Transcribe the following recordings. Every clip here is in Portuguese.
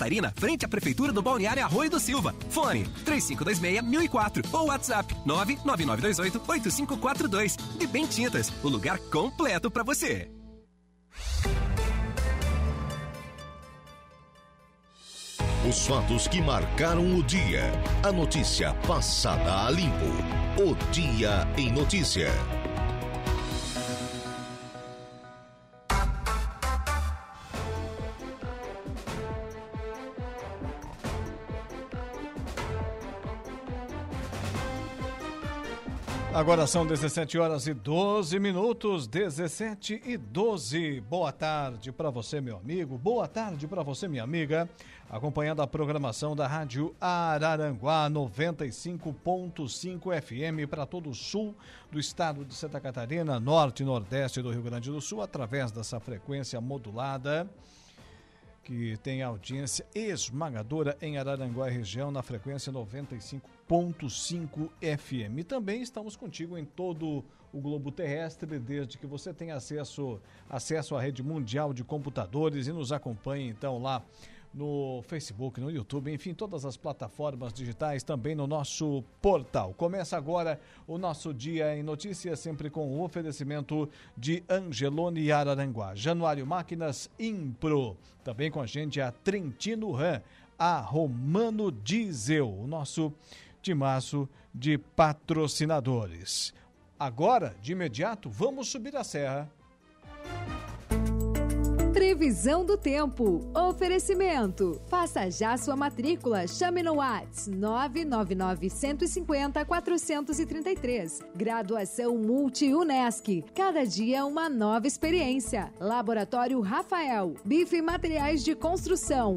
Catarina, frente à Prefeitura do Balneário Arroio do Silva. Fone 3526-1004 ou WhatsApp 99928-8542. De Bem Tintas, o lugar completo para você. Os fatos que marcaram o dia. A notícia passada a limpo. O Dia em Notícia. Agora são 17 horas e 12 minutos, 17 e 12. Boa tarde para você, meu amigo. Boa tarde para você, minha amiga. Acompanhando a programação da Rádio Araranguá 95.5 FM para todo o sul do estado de Santa Catarina, norte e nordeste do Rio Grande do Sul, através dessa frequência modulada que tem audiência esmagadora em Araranguá região na frequência 95.5 FM. Também estamos contigo em todo o globo terrestre, desde que você tenha acesso, acesso à rede mundial de computadores e nos acompanhe então lá no Facebook, no YouTube, enfim, todas as plataformas digitais, também no nosso portal. Começa agora o nosso Dia em Notícias, sempre com o oferecimento de Angelone Araranguá. Januário Máquinas Impro. Também com a gente a Trentino Ram, a Romano Diesel, o nosso timaço de patrocinadores. Agora, de imediato, vamos subir a serra Previsão do tempo. Oferecimento. Faça já sua matrícula. Chame no Whats 999 150 433. Graduação Multi-UNESC. Cada dia uma nova experiência. Laboratório Rafael. Bife Materiais de Construção.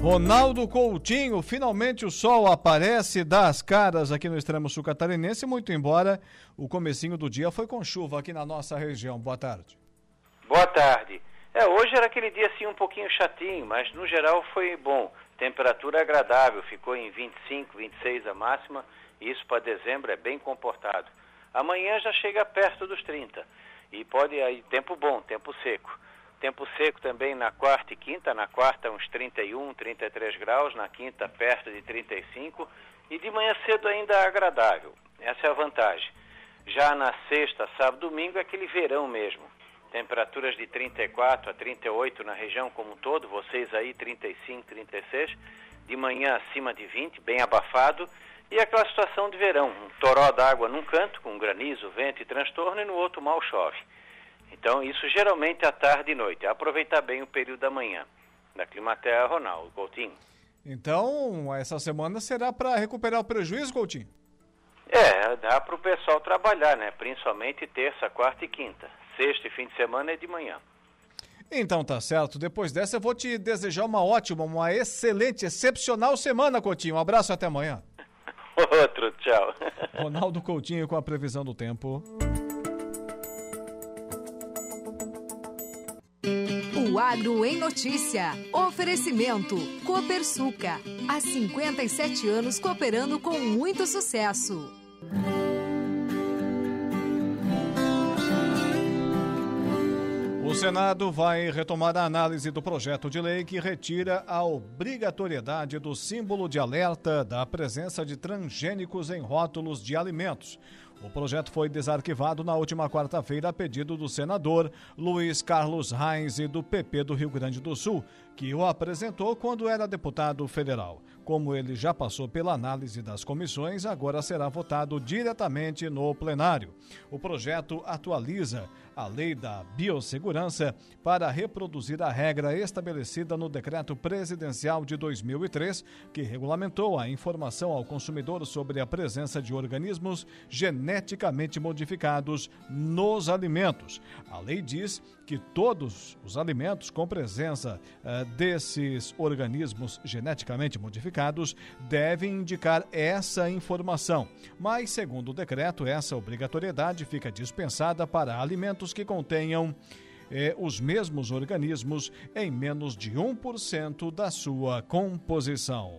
Ronaldo Coutinho, finalmente o sol aparece das caras aqui no extremo sul catarinense, muito embora o comecinho do dia foi com chuva aqui na nossa região. Boa tarde. Boa tarde. É, hoje era aquele dia assim um pouquinho chatinho, mas no geral foi bom. Temperatura agradável, ficou em 25, 26 a máxima, e isso para dezembro é bem comportado. Amanhã já chega perto dos 30 e pode aí tempo bom, tempo seco. Tempo seco também na quarta e quinta, na quarta uns 31, 33 graus, na quinta perto de 35 e de manhã cedo ainda agradável. Essa é a vantagem. Já na sexta, sábado, domingo é aquele verão mesmo. Temperaturas de 34 a 38 na região como um todo, vocês aí 35, 36, de manhã acima de 20, bem abafado, e aquela situação de verão, um toró d'água num canto, com granizo, vento e transtorno, e no outro mal chove. Então, isso geralmente à tarde e noite. Aproveitar bem o período da manhã. Da Climaterra, Ronaldo Coutinho. Então, essa semana será para recuperar o prejuízo, Coutinho? É, dá para o pessoal trabalhar, né? Principalmente terça, quarta e quinta. Sexta e fim de semana é de manhã. Então tá certo. Depois dessa eu vou te desejar uma ótima, uma excelente, excepcional semana, Coutinho. Um abraço e até amanhã. Outro, tchau. Ronaldo Coutinho com a previsão do tempo. Agro em Notícia. Oferecimento. Copersuca. Há 57 anos cooperando com muito sucesso. O Senado vai retomar a análise do projeto de lei que retira a obrigatoriedade do símbolo de alerta da presença de transgênicos em rótulos de alimentos. O projeto foi desarquivado na última quarta-feira a pedido do senador Luiz Carlos Reis e do PP do Rio Grande do Sul, que o apresentou quando era deputado federal. Como ele já passou pela análise das comissões, agora será votado diretamente no plenário. O projeto atualiza a Lei da Biossegurança para reproduzir a regra estabelecida no Decreto Presidencial de 2003, que regulamentou a informação ao consumidor sobre a presença de organismos geneticamente modificados nos alimentos. A lei diz que todos os alimentos com presença uh, desses organismos geneticamente modificados devem indicar essa informação. Mas, segundo o decreto, essa obrigatoriedade fica dispensada para alimentos que contenham eh, os mesmos organismos em menos de 1% da sua composição.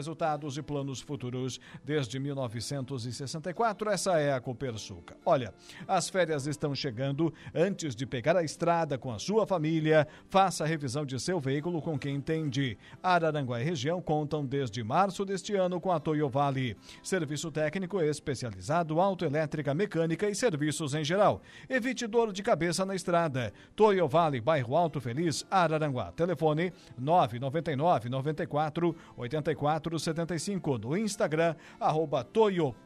e planos futuros. Desde 1964, essa é a Copersuca. Olha, as férias estão chegando. Antes de pegar a estrada com a sua família, faça a revisão de seu veículo com quem entende. Araranguá e região contam desde março deste ano com a Toyo Vale. Serviço técnico especializado, autoelétrica, mecânica e serviços em geral. Evite dor de cabeça na estrada. Toyo Vale, bairro Alto Feliz, Araranguá. Telefone 999 94 84 75 no Instagram, arroba toio.vale.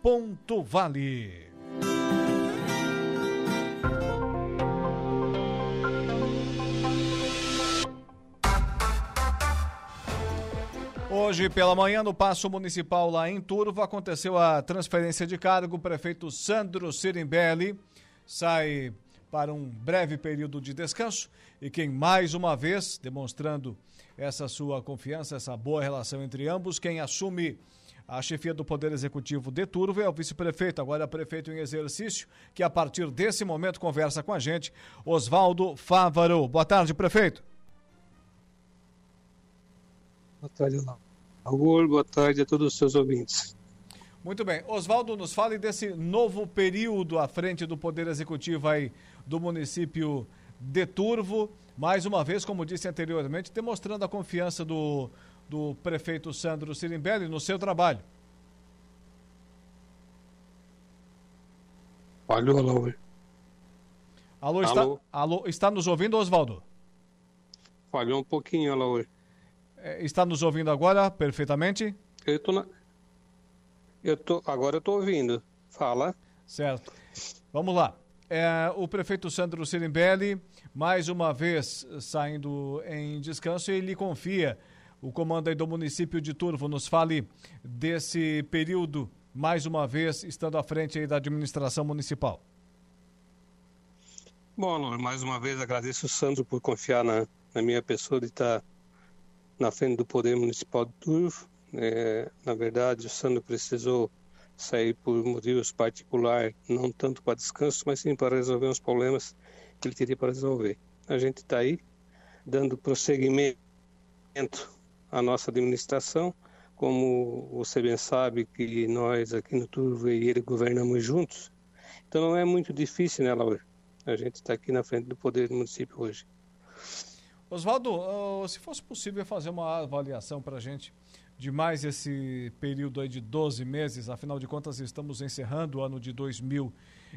Hoje, pela manhã, no Paço Municipal lá em Turvo, aconteceu a transferência de cargo. O prefeito Sandro Sirimbelli sai para um breve período de descanso e quem mais uma vez, demonstrando essa sua confiança, essa boa relação entre ambos. Quem assume a chefia do Poder Executivo de Turvo é o vice-prefeito, agora prefeito em exercício, que a partir desse momento conversa com a gente, Oswaldo Fávaro. Boa tarde, prefeito. Boa tarde, Raul. Boa tarde a todos os seus ouvintes. Muito bem. Oswaldo, nos fale desse novo período à frente do Poder Executivo aí do município de Turvo mais uma vez, como disse anteriormente, demonstrando a confiança do, do prefeito Sandro Sirimbelli no seu trabalho. Alô, alô. Alô, está, alô. alô está nos ouvindo, Oswaldo? Falhou um pouquinho, alô. É, está nos ouvindo agora perfeitamente? Eu tô na... Eu tô... Agora eu estou ouvindo. Fala. Certo. Vamos lá. É, o prefeito Sandro Sirimbelli mais uma vez saindo em descanso ele confia o comando aí do município de Turvo. Nos fale desse período, mais uma vez, estando à frente aí da administração municipal. Bom, mais uma vez agradeço o Sandro por confiar na, na minha pessoa de estar na frente do Poder Municipal de Turvo. É, na verdade, o Sandro precisou sair por motivos particulares, não tanto para descanso, mas sim para resolver uns problemas que ele teria para resolver. A gente está aí dando prosseguimento à nossa administração, como você bem sabe que nós aqui no Turvo e ele governamos juntos, então não é muito difícil, né, Laura? A gente está aqui na frente do poder do município hoje. Oswaldo, se fosse possível fazer uma avaliação para a gente de mais esse período aí de 12 meses, afinal de contas estamos encerrando o ano de 2020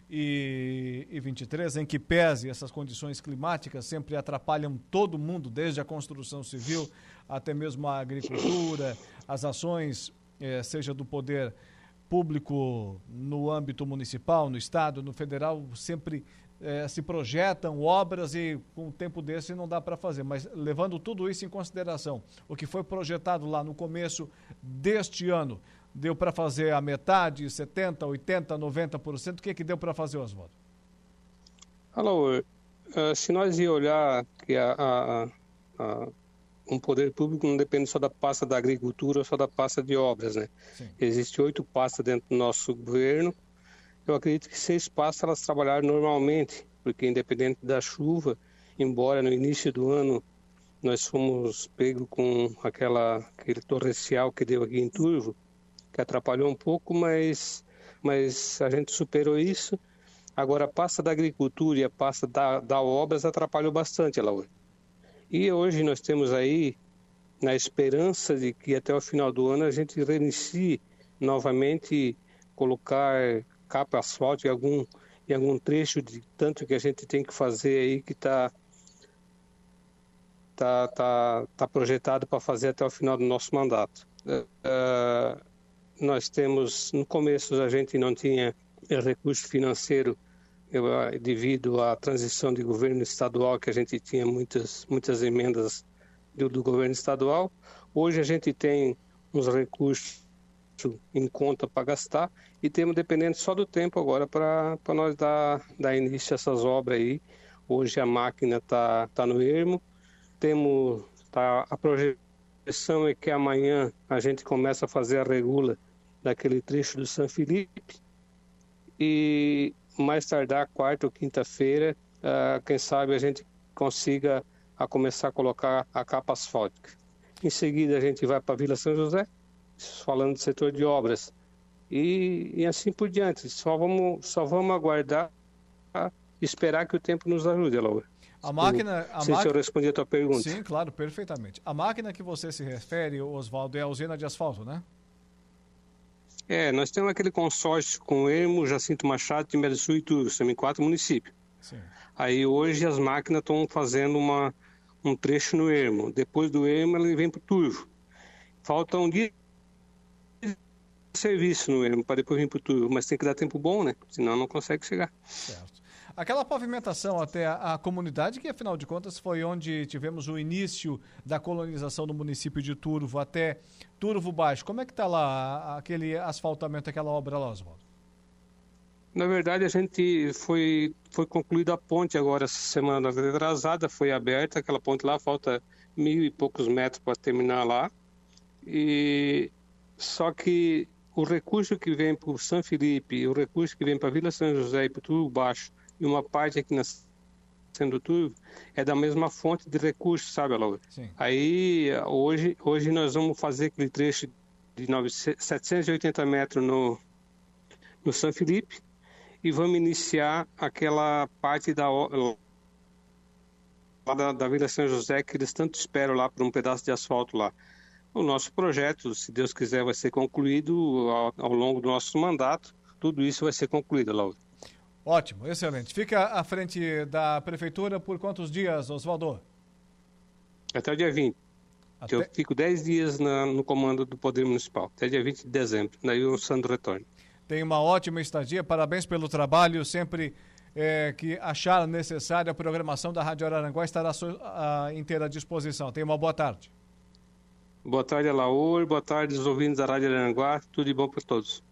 e 23, em que pese essas condições climáticas sempre atrapalham todo mundo, desde a construção civil até mesmo a agricultura, as ações, eh, seja do poder público no âmbito municipal, no estado, no federal, sempre eh, se projetam obras e com um tempo desse não dá para fazer. Mas levando tudo isso em consideração, o que foi projetado lá no começo deste ano, deu para fazer a metade, 70%, 80%, 90%? O que, é que deu para fazer, Oswaldo? Alô, uh, se nós ir olhar que a, a, a, um poder público não depende só da pasta da agricultura ou só da pasta de obras, né? Existem oito pastas dentro do nosso governo. Eu acredito que seis pastas elas trabalharam normalmente, porque independente da chuva, embora no início do ano nós fomos pegos com aquela, aquele torrencial que deu aqui em Turvo, que atrapalhou um pouco, mas, mas a gente superou isso. Agora, a pasta da agricultura e a pasta da, da obras atrapalhou bastante, Laura. E hoje nós temos aí, na esperança de que até o final do ano a gente reinicie novamente colocar capa asfalto em algum, em algum trecho de tanto que a gente tem que fazer aí que está tá, tá, tá projetado para fazer até o final do nosso mandato. Uh, nós temos, no começo a gente não tinha recurso financeiro ah, devido à transição de governo estadual, que a gente tinha muitas, muitas emendas do, do governo estadual. Hoje a gente tem uns recursos em conta para gastar e temos dependendo só do tempo agora para nós dar, dar início a essas obras aí. Hoje a máquina está tá no ermo, temos tá, a projeção é que amanhã a gente começa a fazer a regula daquele trecho do São Felipe e mais tardar quarta ou quinta-feira, uh, quem sabe a gente consiga a começar a colocar a capa asfáltica. Em seguida a gente vai para Vila São José, falando do setor de obras. E, e assim por diante. Só vamos, só vamos aguardar esperar que o tempo nos ajude, Laura. A máquina. A sei se eu respondi a tua pergunta. Sim, claro, perfeitamente. A máquina que você se refere, Oswaldo, é a usina de asfalto, né? É, nós temos aquele consórcio com Ermo, Jacinto Machado, Timbé do Sul e Turo, em quatro municípios. Sim. Aí hoje as máquinas estão fazendo uma, um trecho no Ermo. Depois do Ermo, ele vem para o Turvo. Falta um dia serviço no Ermo para depois vir para o Turvo, mas tem que dar tempo bom, né? Senão não consegue chegar. Certo. Aquela pavimentação até a, a, comunidade, que afinal de contas foi onde tivemos o início da colonização do município de Turvo até Turvo Baixo. Como é que está lá aquele asfaltamento, aquela obra lá, Oswaldo? Na verdade, a gente foi, foi concluída a ponte agora, essa semana atrasada, foi aberta, aquela ponte lá, falta mil e poucos metros para terminar lá. E só que o recurso que vem para o São Felipe, o recurso que vem para Vila São José e para o Turvo Baixo, e uma parte aqui na sendo tudo é da mesma fonte de recursos, sabe? Sim. Aí hoje, hoje nós vamos fazer aquele trecho de 900, 780 metros no, no São Felipe e vamos iniciar aquela parte da da, da Vila São José que eles tanto esperam lá por um pedaço de asfalto lá. O nosso projeto, se Deus quiser, vai ser concluído ao, ao longo do nosso mandato. Tudo isso vai ser concluído, Laura. Ótimo, excelente. Fica à frente da prefeitura por quantos dias, Oswaldo? Até o dia 20. Até... Eu fico 10 dias na, no comando do Poder Municipal, até dia 20 de dezembro. Daí o Sandro retorna. Tem uma ótima estadia, parabéns pelo trabalho. Sempre é, que achar necessária a programação da Rádio Araranguá estará à inteira disposição. Tenha uma boa tarde. Boa tarde, Alaor. Boa tarde, os ouvintes da Rádio Araranguá. Tudo de bom para todos.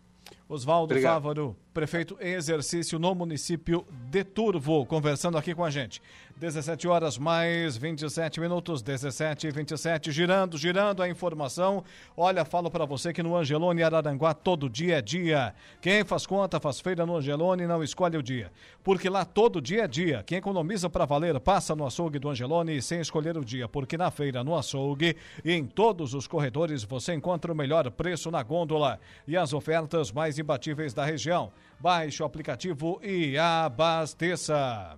Oswaldo Fávaro, prefeito em exercício no município de Turvo, conversando aqui com a gente. 17 horas mais 27 minutos, 17 e 27, girando, girando a informação. Olha, falo para você que no Angelone Araranguá todo dia é dia. Quem faz conta, faz feira no Angelone não escolhe o dia. Porque lá todo dia é dia. Quem economiza para valer passa no açougue do Angelone sem escolher o dia. Porque na feira, no açougue e em todos os corredores você encontra o melhor preço na gôndola e as ofertas mais imbatíveis da região. Baixe o aplicativo e abasteça.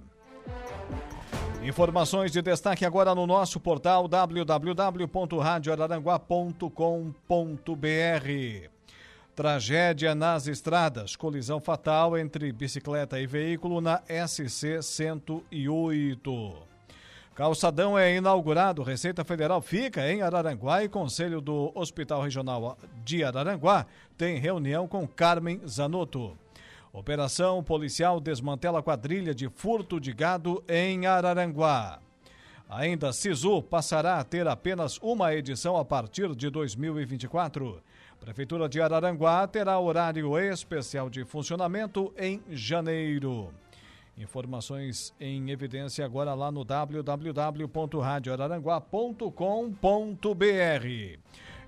Informações de destaque agora no nosso portal www.radioararanguá.com.br. Tragédia nas estradas. Colisão fatal entre bicicleta e veículo na SC 108. Calçadão é inaugurado. Receita Federal fica em Araranguá e Conselho do Hospital Regional de Araranguá tem reunião com Carmen Zanotto. Operação policial desmantela quadrilha de furto de gado em Araranguá. Ainda Sisu passará a ter apenas uma edição a partir de 2024. Prefeitura de Araranguá terá horário especial de funcionamento em janeiro. Informações em evidência agora lá no www.radioararanguá.com.br.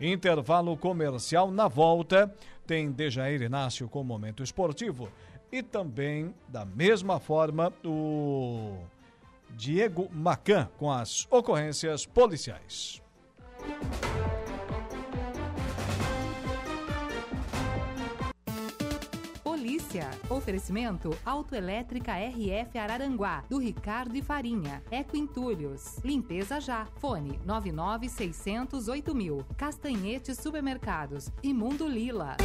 Intervalo comercial na volta tem Dejair Inácio com o Momento Esportivo e também, da mesma forma, o Diego Macan com as ocorrências policiais. Polícia. Oferecimento Autoelétrica RF Araranguá, do Ricardo e Farinha. Eco Entulhos. Limpeza já. Fone 99608 mil. Castanhetes Supermercados. Imundo Lila.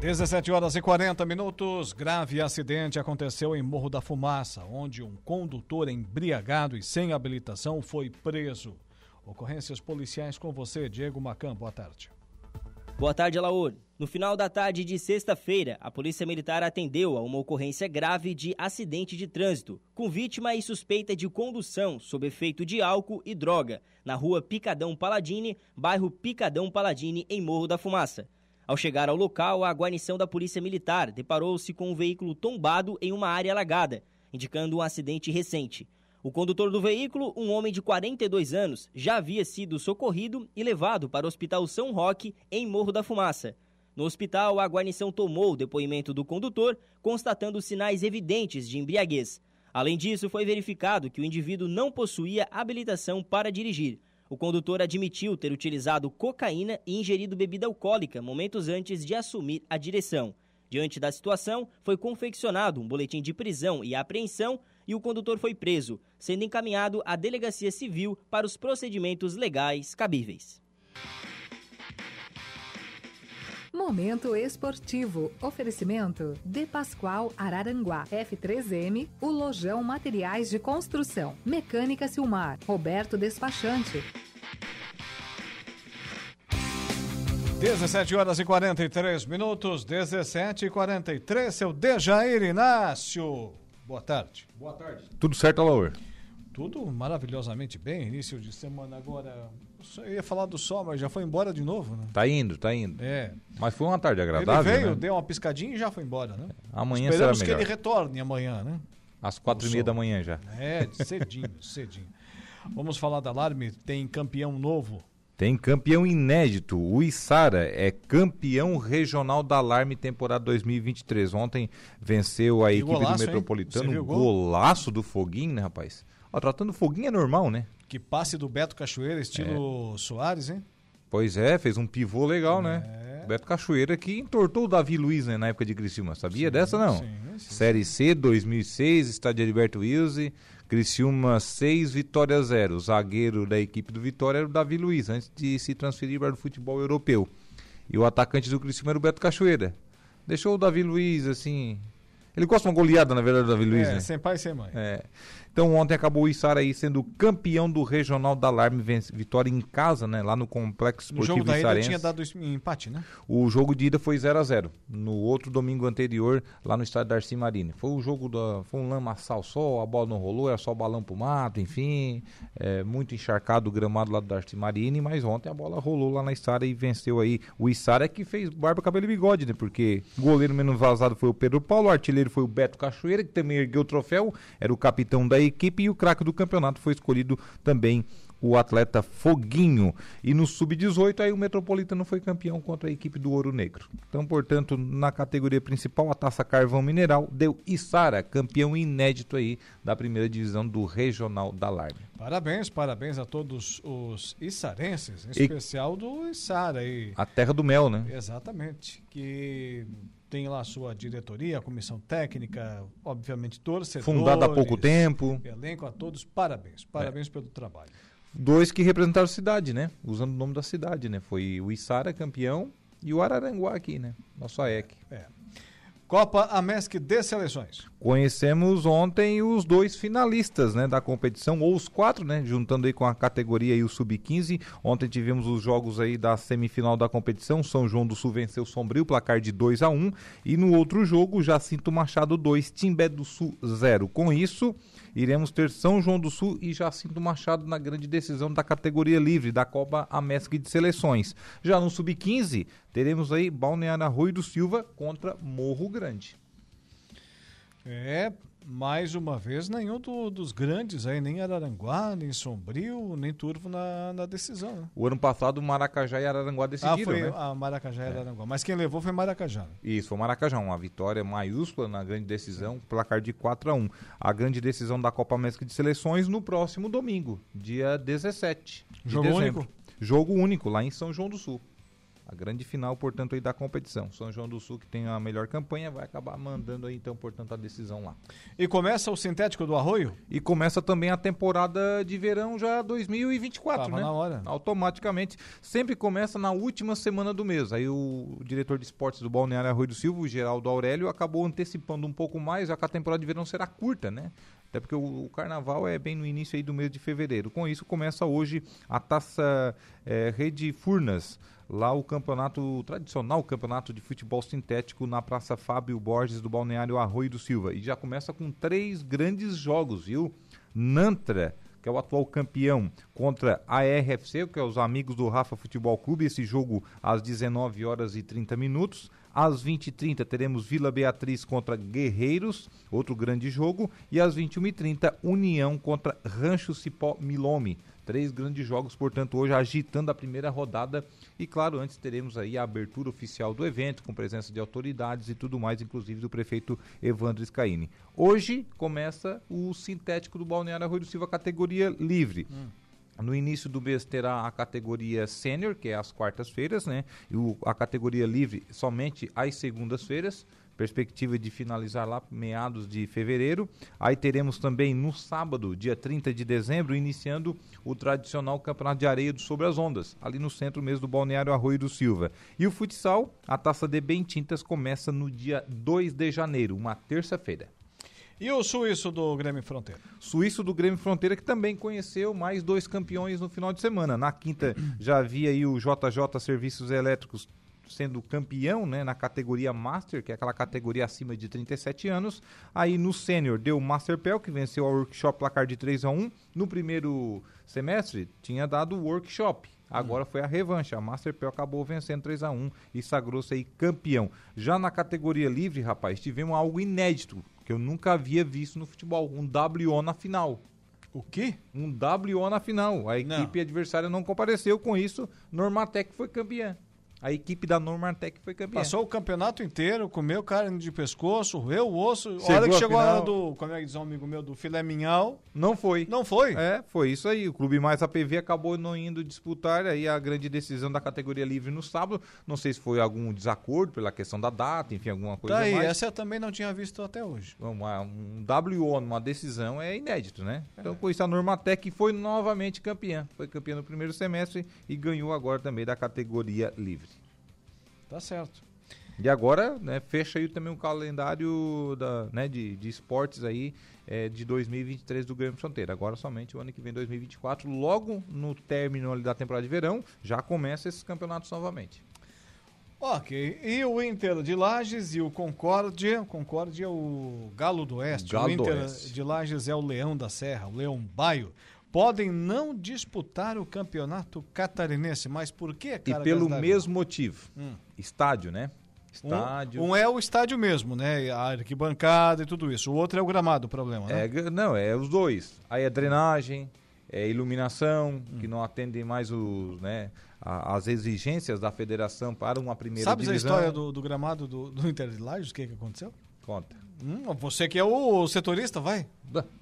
17 horas e 40 minutos. Grave acidente aconteceu em Morro da Fumaça, onde um condutor embriagado e sem habilitação foi preso. Ocorrências policiais com você, Diego Macan. Boa tarde. Boa tarde, Alaor. No final da tarde de sexta-feira, a Polícia Militar atendeu a uma ocorrência grave de acidente de trânsito, com vítima e suspeita de condução sob efeito de álcool e droga, na rua Picadão Paladini, bairro Picadão Paladini, em Morro da Fumaça. Ao chegar ao local, a guarnição da Polícia Militar deparou-se com um veículo tombado em uma área alagada, indicando um acidente recente. O condutor do veículo, um homem de 42 anos, já havia sido socorrido e levado para o Hospital São Roque, em Morro da Fumaça. No hospital, a guarnição tomou o depoimento do condutor, constatando sinais evidentes de embriaguez. Além disso, foi verificado que o indivíduo não possuía habilitação para dirigir. O condutor admitiu ter utilizado cocaína e ingerido bebida alcoólica momentos antes de assumir a direção. Diante da situação, foi confeccionado um boletim de prisão e apreensão e o condutor foi preso, sendo encaminhado à Delegacia Civil para os procedimentos legais cabíveis. Momento esportivo. Oferecimento De Pascoal Araranguá. F3M, o Lojão Materiais de Construção. Mecânica Silmar. Roberto Despachante. 17 horas e 43 minutos, 17 e 43, seu Dejair Inácio. Boa tarde. Boa tarde. Tudo certo, Alaor? Tudo maravilhosamente bem, início de semana agora. Eu ia falar do sol, mas já foi embora de novo, né? Tá indo, tá indo. É. Mas foi uma tarde agradável. Ele veio, né? deu uma piscadinha e já foi embora, né? Amanhã Esperamos será que melhor. ele retorne amanhã, né? Às quatro O e meia sol. da manhã já. É, cedinho, cedinho. Vamos falar da Alarme, tem campeão novo. Tem campeão inédito. O Içara é campeão regional da Alarme temporada 2023. Ontem venceu a equipe golaço, do? Metropolitano. Um golaço do Foguinho, né, rapaz? Ó, tratando o Foguinho é normal, né? Que passe do Beto Cachoeira, estilo Soares, hein? Pois é, fez um pivô legal, É. né? Beto Cachoeira que entortou o Davi Luiz né, na época de Criciúma. Sabia dessa, não? sim, sim. Série C, 2006, estádio Heriberto Wilson. Criciúma 6, Vitória 0. O zagueiro da equipe do Vitória era o Davi Luiz, antes de se transferir para o futebol europeu. E o atacante do Criciúma era o Beto Cachoeira. Deixou o Davi Luiz, assim... Ele gosta de uma goleada, na verdade, o Davi Luiz, é, né? sem pai e sem mãe. É. Então ontem acabou o Içara aí sendo campeão do Regional da Alarme, vitória em casa, né? Lá no Complexo No Esportivo jogo da ida Içarense. tinha dado empate, né? O jogo de ida foi 0 a 0 No outro domingo anterior, lá no estádio Darcy Marini. Foi o jogo da. Foi um lamaçal só, a bola não rolou, era só balão pro mato, enfim. É, muito encharcado o gramado lá do Darcy Marini, mas ontem a bola rolou lá na Içara e venceu aí. O Içara é que fez barba, cabelo e bigode, né? Porque o goleiro menos vazado foi o Pedro Paulo, o artilheiro foi o Beto Cachoeira, que também ergueu o troféu, era o capitão da equipe, e o craque do campeonato foi escolhido também o atleta Foguinho. E no Sub-18, aí o Metropolitano foi campeão contra a equipe do Ouro Negro. Então, portanto, na categoria principal, a taça Carvão Mineral deu Içara, campeão inédito aí da primeira divisão do Regional da Alarme. Parabéns, parabéns a todos os içarenses, em E- especial do Içara aí. A terra do mel, né? Exatamente. Que tem lá a sua diretoria, a comissão técnica, obviamente torcedores. Fundada há pouco tempo. Elenco a todos, parabéns. Parabéns pelo trabalho. Dois que representaram a cidade, né? Usando o nome da cidade, né? Foi o Içara, campeão, e o Araranguá aqui, né? Nosso AEC. É. Copa Amesc de Seleções. Conhecemos ontem os dois finalistas né, da competição, ou os quatro, né? Juntando aí com a categoria e o Sub-15. Ontem tivemos os jogos aí da semifinal da competição. São João do Sul venceu Sombrio, placar de 2 a 1 E no outro jogo, Jacinto Machado 2, Timbé do Sul 0. Com isso, iremos ter São João do Sul e Jacinto Machado na grande decisão da categoria livre da Copa Amesc de Seleções. Já no Sub-15, teremos aí Balneário Arroio do Silva contra Morro Grande. É, mais uma vez, nenhum do- dos grandes aí, nem Araranguá, nem Sombrio, nem Turvo na, na decisão. Né? O ano passado, Maracajá e Araranguá Ah, decidiram, foi né? a Maracajá e Araranguá. Mas quem levou foi Maracajá. Isso, foi Maracajá, uma vitória maiúscula na grande decisão, placar de 4 a 1 A grande decisão da Copa América de Seleções no próximo domingo, dia 17 de Jogo dezembro. único? Jogo único, lá em São João do Sul. A grande final, portanto, aí da competição. São João do Sul, que tem a melhor campanha, vai acabar mandando aí, então, portanto, a decisão lá. E começa o sintético do Arroio? E começa também a temporada de verão já 2024, Tava né? na hora. Automaticamente. Sempre começa na última semana do mês. Aí o diretor de esportes do Balneário Arroio do Silva, o Geraldo Aurélio, acabou antecipando um pouco mais, já que a temporada de verão será curta, né? Até porque o, o, carnaval é bem no início aí do mês de fevereiro. Com isso começa hoje a taça é, Rede Furnas lá o campeonato o tradicional campeonato de futebol sintético na Praça Fábio Borges do Balneário Arroio do Silva e já começa com três grandes jogos, viu? Nantra que é o atual campeão, contra a RFC, que é os amigos do Rafa Futebol Clube, esse jogo às 19 horas e 30 minutos. Às 20h30 teremos Vila Beatriz contra Guerreiros, outro grande jogo. E às 21h30, União contra Rancho Cipó Milome. Três grandes jogos, portanto, hoje agitando a primeira rodada. E claro, antes teremos aí a abertura oficial do evento, com presença de autoridades e tudo mais, inclusive do prefeito Evandro Scaini. Hoje começa o sintético do Balneário Arroio do Silva, categoria livre. Hum. No início do mês terá a categoria sênior, que é às quartas-feiras, né? E o, a categoria livre somente às segundas-feiras perspectiva de finalizar lá meados de fevereiro. Aí teremos também no sábado, dia 30 de dezembro, iniciando o tradicional Campeonato de Areia do Sobre as Ondas, ali no centro mesmo do Balneário Arroio do Silva. E o futsal, a Taça de Bentintas começa no dia 2 de janeiro, uma terça-feira. E o suíço do Grêmio Fronteira? Suíço do Grêmio Fronteira que também conheceu mais dois campeões no final de semana. Na quinta já havia aí o JJ Serviços Elétricos sendo campeão né, na categoria Master, que é aquela categoria acima de 37 anos. Aí no Sênior deu o Master Pel, que venceu a Workshop placar de 3 a 1 No primeiro semestre tinha dado o Workshop. Agora foi a revanche. A Master Pel acabou vencendo 3 a 1 e sagrou-se aí campeão. Já na categoria livre, rapaz, tivemos algo inédito que eu nunca havia visto no futebol, um WO na final. O quê? Um WO na final. A equipe não. adversária não compareceu com isso. Normatec foi campeã a equipe da Normartec foi campeã. Passou o campeonato inteiro, comeu carne de pescoço, roeu o osso. Chegou hora que chegou a, hora do, como é que diz um amigo meu, do filé minhal. Não foi. Não foi? É, foi isso aí. O Clube Mais APV acabou não indo disputar aí a grande decisão da categoria livre no sábado. Não sei se foi algum desacordo pela questão da data, enfim, alguma coisa tá aí, mais. essa eu também não tinha visto até hoje. Uma, um WO numa decisão é inédito, né? Então, é. com isso, a Normatec foi novamente campeã. Foi campeã no primeiro semestre e ganhou agora também da categoria livre. Tá certo. E agora, né, fecha aí também o calendário da, né, de, de esportes aí é, de 2023 do Grêmio Fronteira. Agora somente o ano que vem, 2024, logo no término da temporada de verão, já começa esses campeonatos novamente. Ok, e o Inter de Lages e o Concórdia, Concórdia é o Galo do Oeste, Galo o Inter Oeste. de Lages é o Leão da Serra, o Leão Baio podem não disputar o campeonato catarinense. Mas por quê, cara? E pelo mesmo motivo. Hum. Estádio, né? Estádio. Um, um, é o estádio mesmo, né? A arquibancada e tudo isso. O outro é o gramado, o problema, né? É, não, é os dois. Aí a drenagem, é iluminação, hum. que não atendem mais os, né, a, as exigências da federação para uma primeira Sabes divisão. Sabes a história do, do gramado do, do Inter de Lages? O que, que aconteceu? Conta. Hum, você que é o setorista, vai.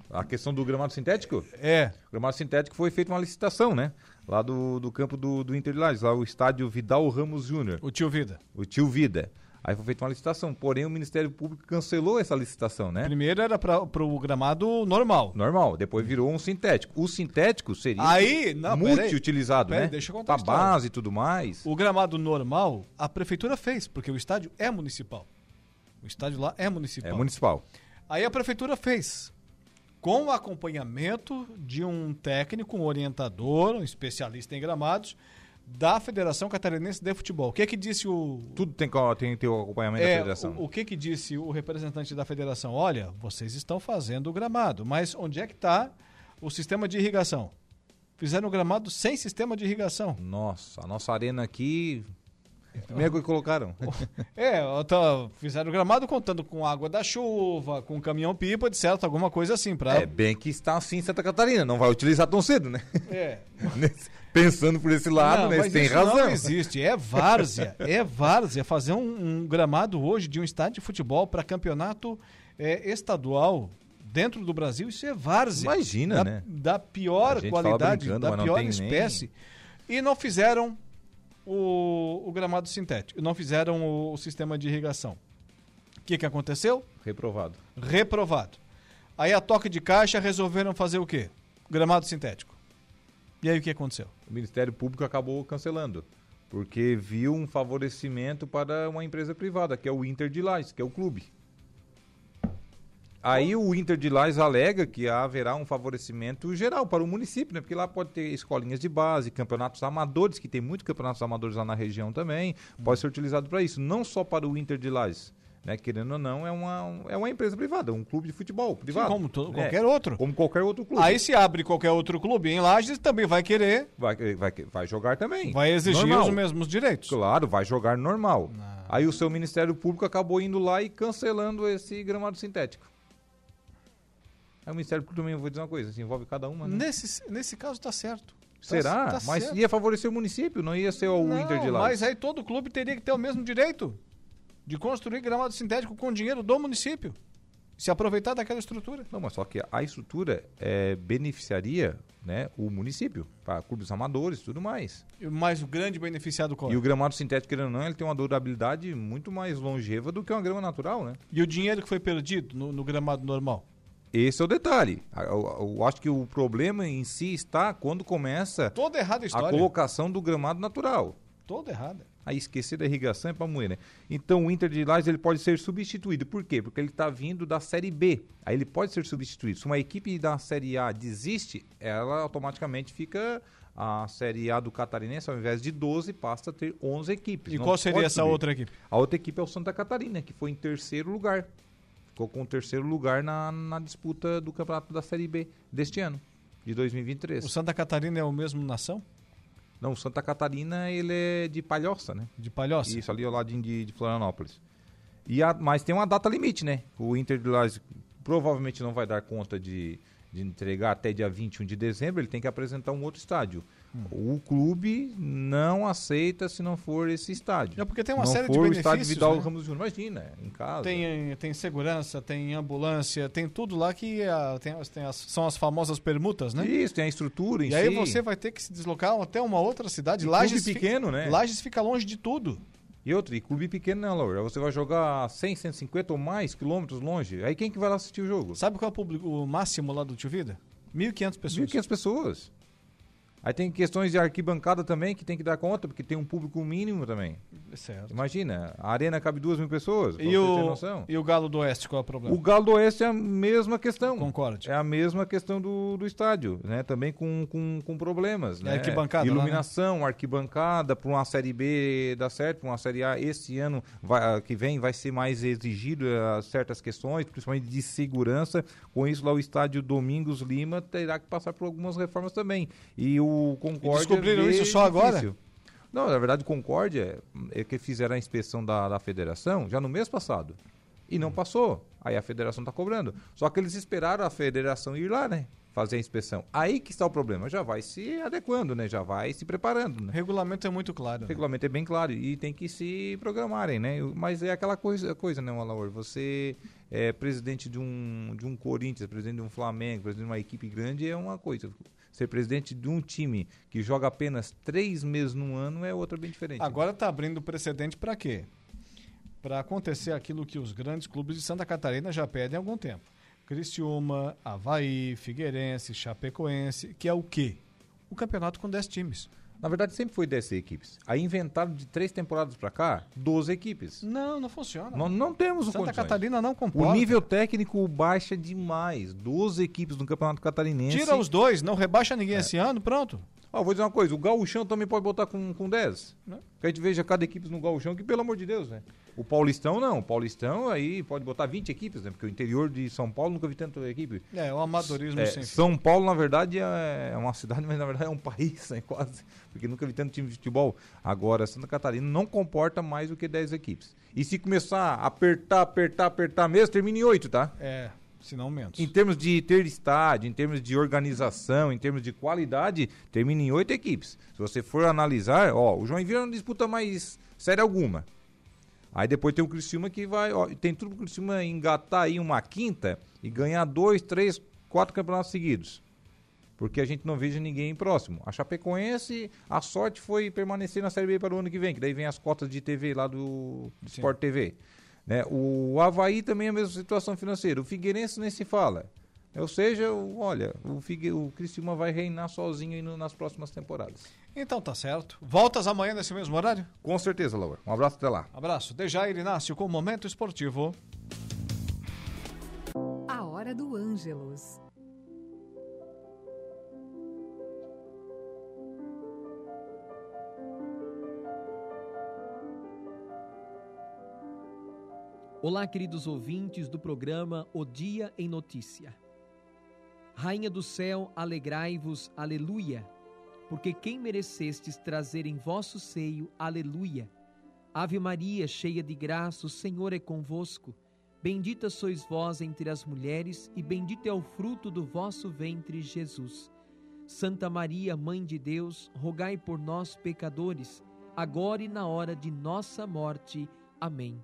A questão do gramado sintético? É. O gramado sintético foi feita uma licitação, né? Lá do, do campo do, do Inter de Lages, lá o estádio Vidal Ramos Júnior. O tio Vida. O tio Vida. Aí foi feita uma licitação, porém o Ministério Público cancelou essa licitação, né? Primeiro era para o gramado normal. Normal, depois virou um sintético. O sintético seria aí, não, multi-utilizado, né? Deixa eu contar Pra base e tudo mais. O gramado normal, a prefeitura fez, porque o estádio é municipal. O estádio lá é municipal. É municipal. Aí a prefeitura fez, com o acompanhamento de um técnico, um orientador, um especialista em gramados, da Federação Catarinense de Futebol. O que é que disse o... Tudo tem, tem que ter o acompanhamento é, da federação. O, o que que disse o representante da federação? Olha, vocês estão fazendo o gramado, mas onde é que está o sistema de irrigação? Fizeram o gramado sem sistema de irrigação. Nossa, a nossa arena aqui Primeiro que colocaram. É, tô, fizeram o gramado contando com água da chuva, com caminhão pipa, de certo, alguma coisa assim. Pra... É, bem que está assim em Santa Catarina, não vai utilizar tão cedo, né? É. Pensando por esse lado, não, né? Você tem razão. Não existe, é várzea, é várzea. Fazer um, um, gramado hoje de um estádio de futebol para campeonato é, estadual dentro do Brasil, isso é várzea. Imagina, da, né? Da pior qualidade, da pior espécie. Nem... E não fizeram o gramado sintético, não fizeram o, o sistema de irrigação. O que, que aconteceu? Reprovado. Reprovado. Aí a toque de caixa resolveram fazer o quê? Gramado sintético. E aí o que aconteceu? O Ministério Público acabou cancelando, porque viu um favorecimento para uma empresa privada, que é o Inter de Lages, que é o clube. Aí o Inter de Lais alega que haverá um favorecimento geral para o município, né? Porque lá pode ter escolinhas de base, campeonatos amadores, que tem muitos campeonatos amadores lá na região também, pode ser utilizado para isso, não só para o Inter de Lais. Né, querendo ou não, é uma, é uma empresa privada, um clube de futebol privado. Sim, como todo, é, qualquer outro. Como qualquer outro clube. Aí se abre qualquer outro clube em Lages, também vai querer. Vai, vai, vai jogar também. Vai exigir normal. os mesmos direitos. Claro, vai jogar normal. Não. Aí o seu Ministério Público acabou indo lá e cancelando esse gramado sintético. Aí o Ministério Público também, vou dizer uma coisa, se envolve cada uma. Né? Nesse, nesse caso está certo. Será? Tá, tá mas certo. ia favorecer o município, não ia ser o não, Inter de lá. Mas aí todo clube teria que ter o mesmo direito de construir gramado sintético com dinheiro do município. Se aproveitar daquela estrutura. Não, mas só que a estrutura é, beneficiaria né, o município, para clubes amadores e tudo mais. Mas o grande beneficiado qual? E o gramado sintético, querendo ou não, ele tem uma durabilidade muito mais longeva do que uma grama natural, né? E o dinheiro que foi perdido no, no gramado normal? Esse é o detalhe. Eu, eu, acho que o problema em si está quando começa Toda errada a, a colocação do gramado natural. Toda errada. Aí esquecer da irrigação é para moer, né? Então o Inter de Lages ele pode ser substituído. Por quê? Porque ele está vindo da Série B. Aí ele pode ser substituído. Se uma equipe da Série A desiste, ela automaticamente fica a Série A do Catarinense, ao invés de 12, passa a ter 11 equipes. E Não qual seria essa subir. outra equipe? A outra equipe é o Santa Catarina, que foi em terceiro lugar. Ficou com o terceiro lugar na, na disputa do campeonato da Série B deste ano, de 2023. O Santa Catarina é o mesmo nação? Não, o Santa Catarina ele é de Palhoça, né? De Palhoça? Isso, ali ao lado de, de Florianópolis. E a, mas tem uma data limite, né? O Inter de Lages provavelmente não vai dar conta de, de entregar até dia 21 de dezembro, ele tem que apresentar um outro estádio. O clube não aceita se não for esse estádio. É porque tem uma não série de benefícios. o estádio Vidal né? Ramos Júnior, imagina, em casa. Tem, tem segurança, tem ambulância, tem tudo lá que a, tem, tem as, são as famosas permutas, né? Isso, tem a estrutura em e si. aí você vai ter que se deslocar até uma outra cidade. E Lages pequeno, fica, né? Lages fica longe de tudo. E outro, e clube pequeno não, Laura. Você vai jogar 100, 150 ou mais quilômetros longe. Aí quem que vai lá assistir o jogo? Sabe qual é o, público, o máximo lá do Tio Vida? 1.500 pessoas. 1.500 pessoas. Aí tem questões de arquibancada também que tem que dar conta, porque tem um público mínimo também. Certo. Imagina, a arena cabe duas mil pessoas, e o, E o Galo do Oeste, qual é o problema? O Galo do Oeste é a mesma questão. Concorde. É a mesma questão do, do estádio, né? Também com, com, com problemas, né? Arquibancada Iluminação, lá, né? arquibancada, para uma Série B dar certo, para uma Série A esse ano vai, que vem vai ser mais exigido uh, certas questões, principalmente de segurança. Com isso lá o estádio Domingos Lima terá que passar por algumas reformas também. E o o Concórdia. E descobriram isso só agora? Difícil. Não, na verdade, o Concórdia é que fizeram a inspeção da, da federação já no mês passado. E não passou. Aí a federação está cobrando. Só que eles esperaram a federação ir lá, né? Fazer a inspeção. Aí que está o problema. Já vai se adequando, né? Já vai se preparando. Né? Regulamento é muito claro. O regulamento né? é bem claro. E tem que se programarem, né? Mas é aquela coisa, coisa né, Alaor? Você é presidente de um, de um Corinthians, presidente de um Flamengo, presidente de uma equipe grande é uma coisa ser presidente de um time que joga apenas três meses no ano é outra bem diferente. Agora está abrindo precedente para quê? Para acontecer aquilo que os grandes clubes de Santa Catarina já pedem há algum tempo. Criciúma, Havaí, Figueirense, Chapecoense, que é o quê? O campeonato com 10 times. Na verdade, sempre foi 10 equipes. Aí inventaram de três temporadas para cá, 12 equipes. Não, não funciona. Não, não temos Santa o Santa Catarina não comporta. O nível técnico baixa demais. 12 equipes no Campeonato Catarinense. Tira os dois, não rebaixa ninguém é. esse ano, pronto. Ó, vou dizer uma coisa, o Gauchão também pode botar com, com 10. Né? Que a gente veja cada equipe no Gauchão, que pelo amor de Deus, né? O Paulistão não, o Paulistão aí pode botar 20 equipes, né? Porque o interior de São Paulo nunca vi tanta equipe. É, o amadorismo é, sempre. São Paulo, na verdade, é, é uma cidade, mas na verdade é um país, né? quase. Porque nunca vi tanto time de futebol. Agora, Santa Catarina não comporta mais do que 10 equipes. E se começar a apertar, apertar, apertar mesmo, termina em 8, tá? É se não menos. Em termos de ter estádio, em termos de organização, em termos de qualidade, termina em oito equipes. Se você for analisar, ó, o Joinville não disputa mais série alguma. Aí depois tem o Criciúma que vai, ó, tem tudo pro Criciúma engatar aí uma quinta e ganhar dois, três, quatro campeonatos seguidos. Porque a gente não veja ninguém próximo. A Chapecoense, a sorte foi permanecer na Série B para o ano que vem, que daí vem as cotas de TV lá do, do Sport TV. Né? O Havaí também é a mesma situação financeira. O Figueirense nem se fala. Ou seja, olha, o, Figue, o Criciúma vai reinar sozinho nas próximas temporadas. Então tá certo. Voltas amanhã nesse mesmo horário? Com certeza, Laura. Um abraço até lá. Abraço. Dejair Inácio com o Momento Esportivo. Hora do Ângelos. Olá, queridos ouvintes do programa O Dia em Notícia. Rainha do céu, alegrai-vos, aleluia, porque quem merecestes trazer em vosso seio, aleluia. Ave Maria, cheia de graça, o Senhor é convosco. Bendita sois vós entre as mulheres, e bendito é o fruto do vosso ventre, Jesus. Santa Maria, Mãe de Deus, rogai por nós, pecadores, agora e na hora de nossa morte. Amém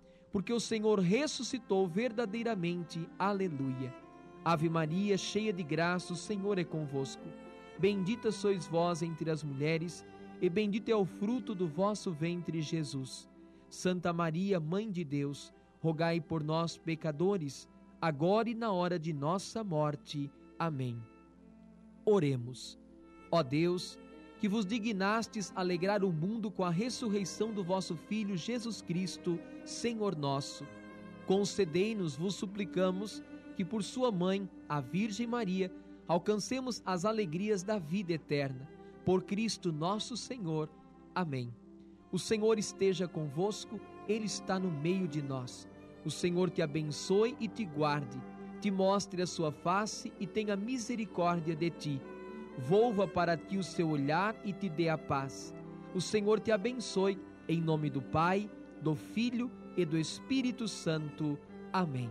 porque o Senhor ressuscitou verdadeiramente. Aleluia. Ave Maria, cheia de graça, o Senhor é convosco. Bendita sois vós entre as mulheres, e bendito é o fruto do vosso ventre, Jesus. Santa Maria, Mãe de Deus, rogai por nós, pecadores, agora e na hora de nossa morte. Amém. Oremos. Ó Deus, que vos dignastes alegrar o mundo com a ressurreição do vosso Filho Jesus Cristo, Senhor nosso. Concedei-nos, vos suplicamos, que por sua mãe, a Virgem Maria, alcancemos as alegrias da vida eterna. Por Cristo nosso Senhor. Amém. O Senhor esteja convosco, Ele está no meio de nós. O Senhor te abençoe e te guarde, te mostre a sua face e tenha misericórdia de ti volva para ti o seu olhar e te dê a paz. O Senhor te abençoe, em nome do Pai, do Filho e do Espírito Santo. Amém.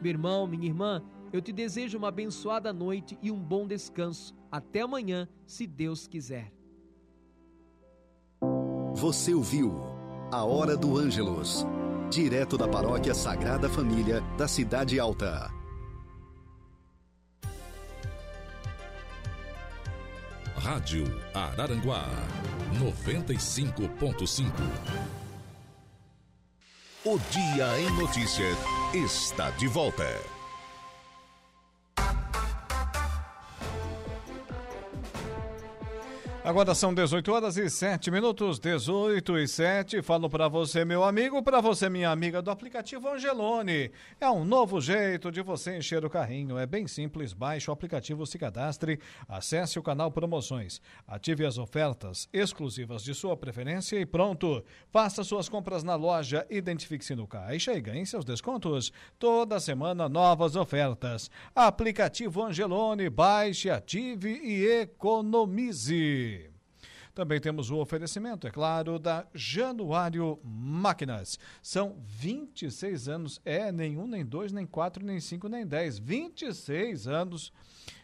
Meu irmão, minha irmã, eu te desejo uma abençoada noite e um bom descanso. Até amanhã, se Deus quiser. Você ouviu A Hora do Ângelos, direto da Paróquia Sagrada Família da Cidade Alta. Rádio Araranguá 95.5. O Dia em Notícias está de volta. Agora são 18 horas e 7 minutos, 18 e 7. Falo para você, meu amigo, para você, minha amiga do aplicativo Angelone. É um novo jeito de você encher o carrinho. É bem simples. Baixe o aplicativo, se cadastre, acesse o canal Promoções, ative as ofertas exclusivas de sua preferência e pronto. Faça suas compras na loja, identifique-se no caixa e ganhe seus descontos. Toda semana, novas ofertas. Aplicativo Angelone, baixe, ative e economize. Também temos o oferecimento, é claro, da Januário Máquinas. São 26 anos, é nenhum, nem dois, nem quatro, nem cinco, nem dez. 26 anos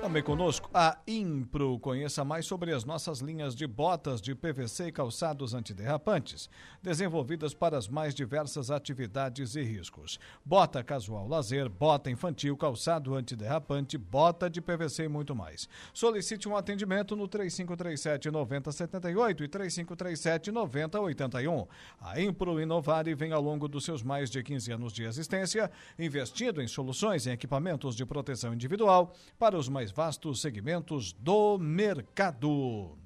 Também conosco a Impro. Conheça mais sobre as nossas linhas de botas de PVC e calçados antiderrapantes, desenvolvidas para as mais diversas atividades e riscos. Bota casual lazer, bota infantil, calçado antiderrapante, bota de PVC e muito mais. Solicite um atendimento no 3537 9078 e 3537 9081. A Impro Inovare vem ao longo dos seus mais de 15 anos de existência, investindo em soluções em equipamentos de proteção individual para os mais vastos segmentos do mercado.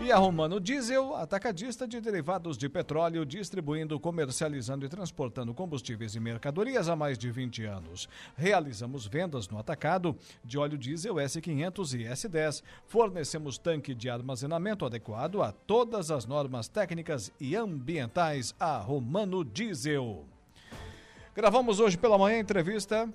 E a Romano Diesel, atacadista de derivados de petróleo, distribuindo, comercializando e transportando combustíveis e mercadorias há mais de 20 anos. Realizamos vendas no atacado de óleo diesel S500 e S10. Fornecemos tanque de armazenamento adequado a todas as normas técnicas e ambientais. A Romano Diesel. Gravamos hoje pela manhã entrevista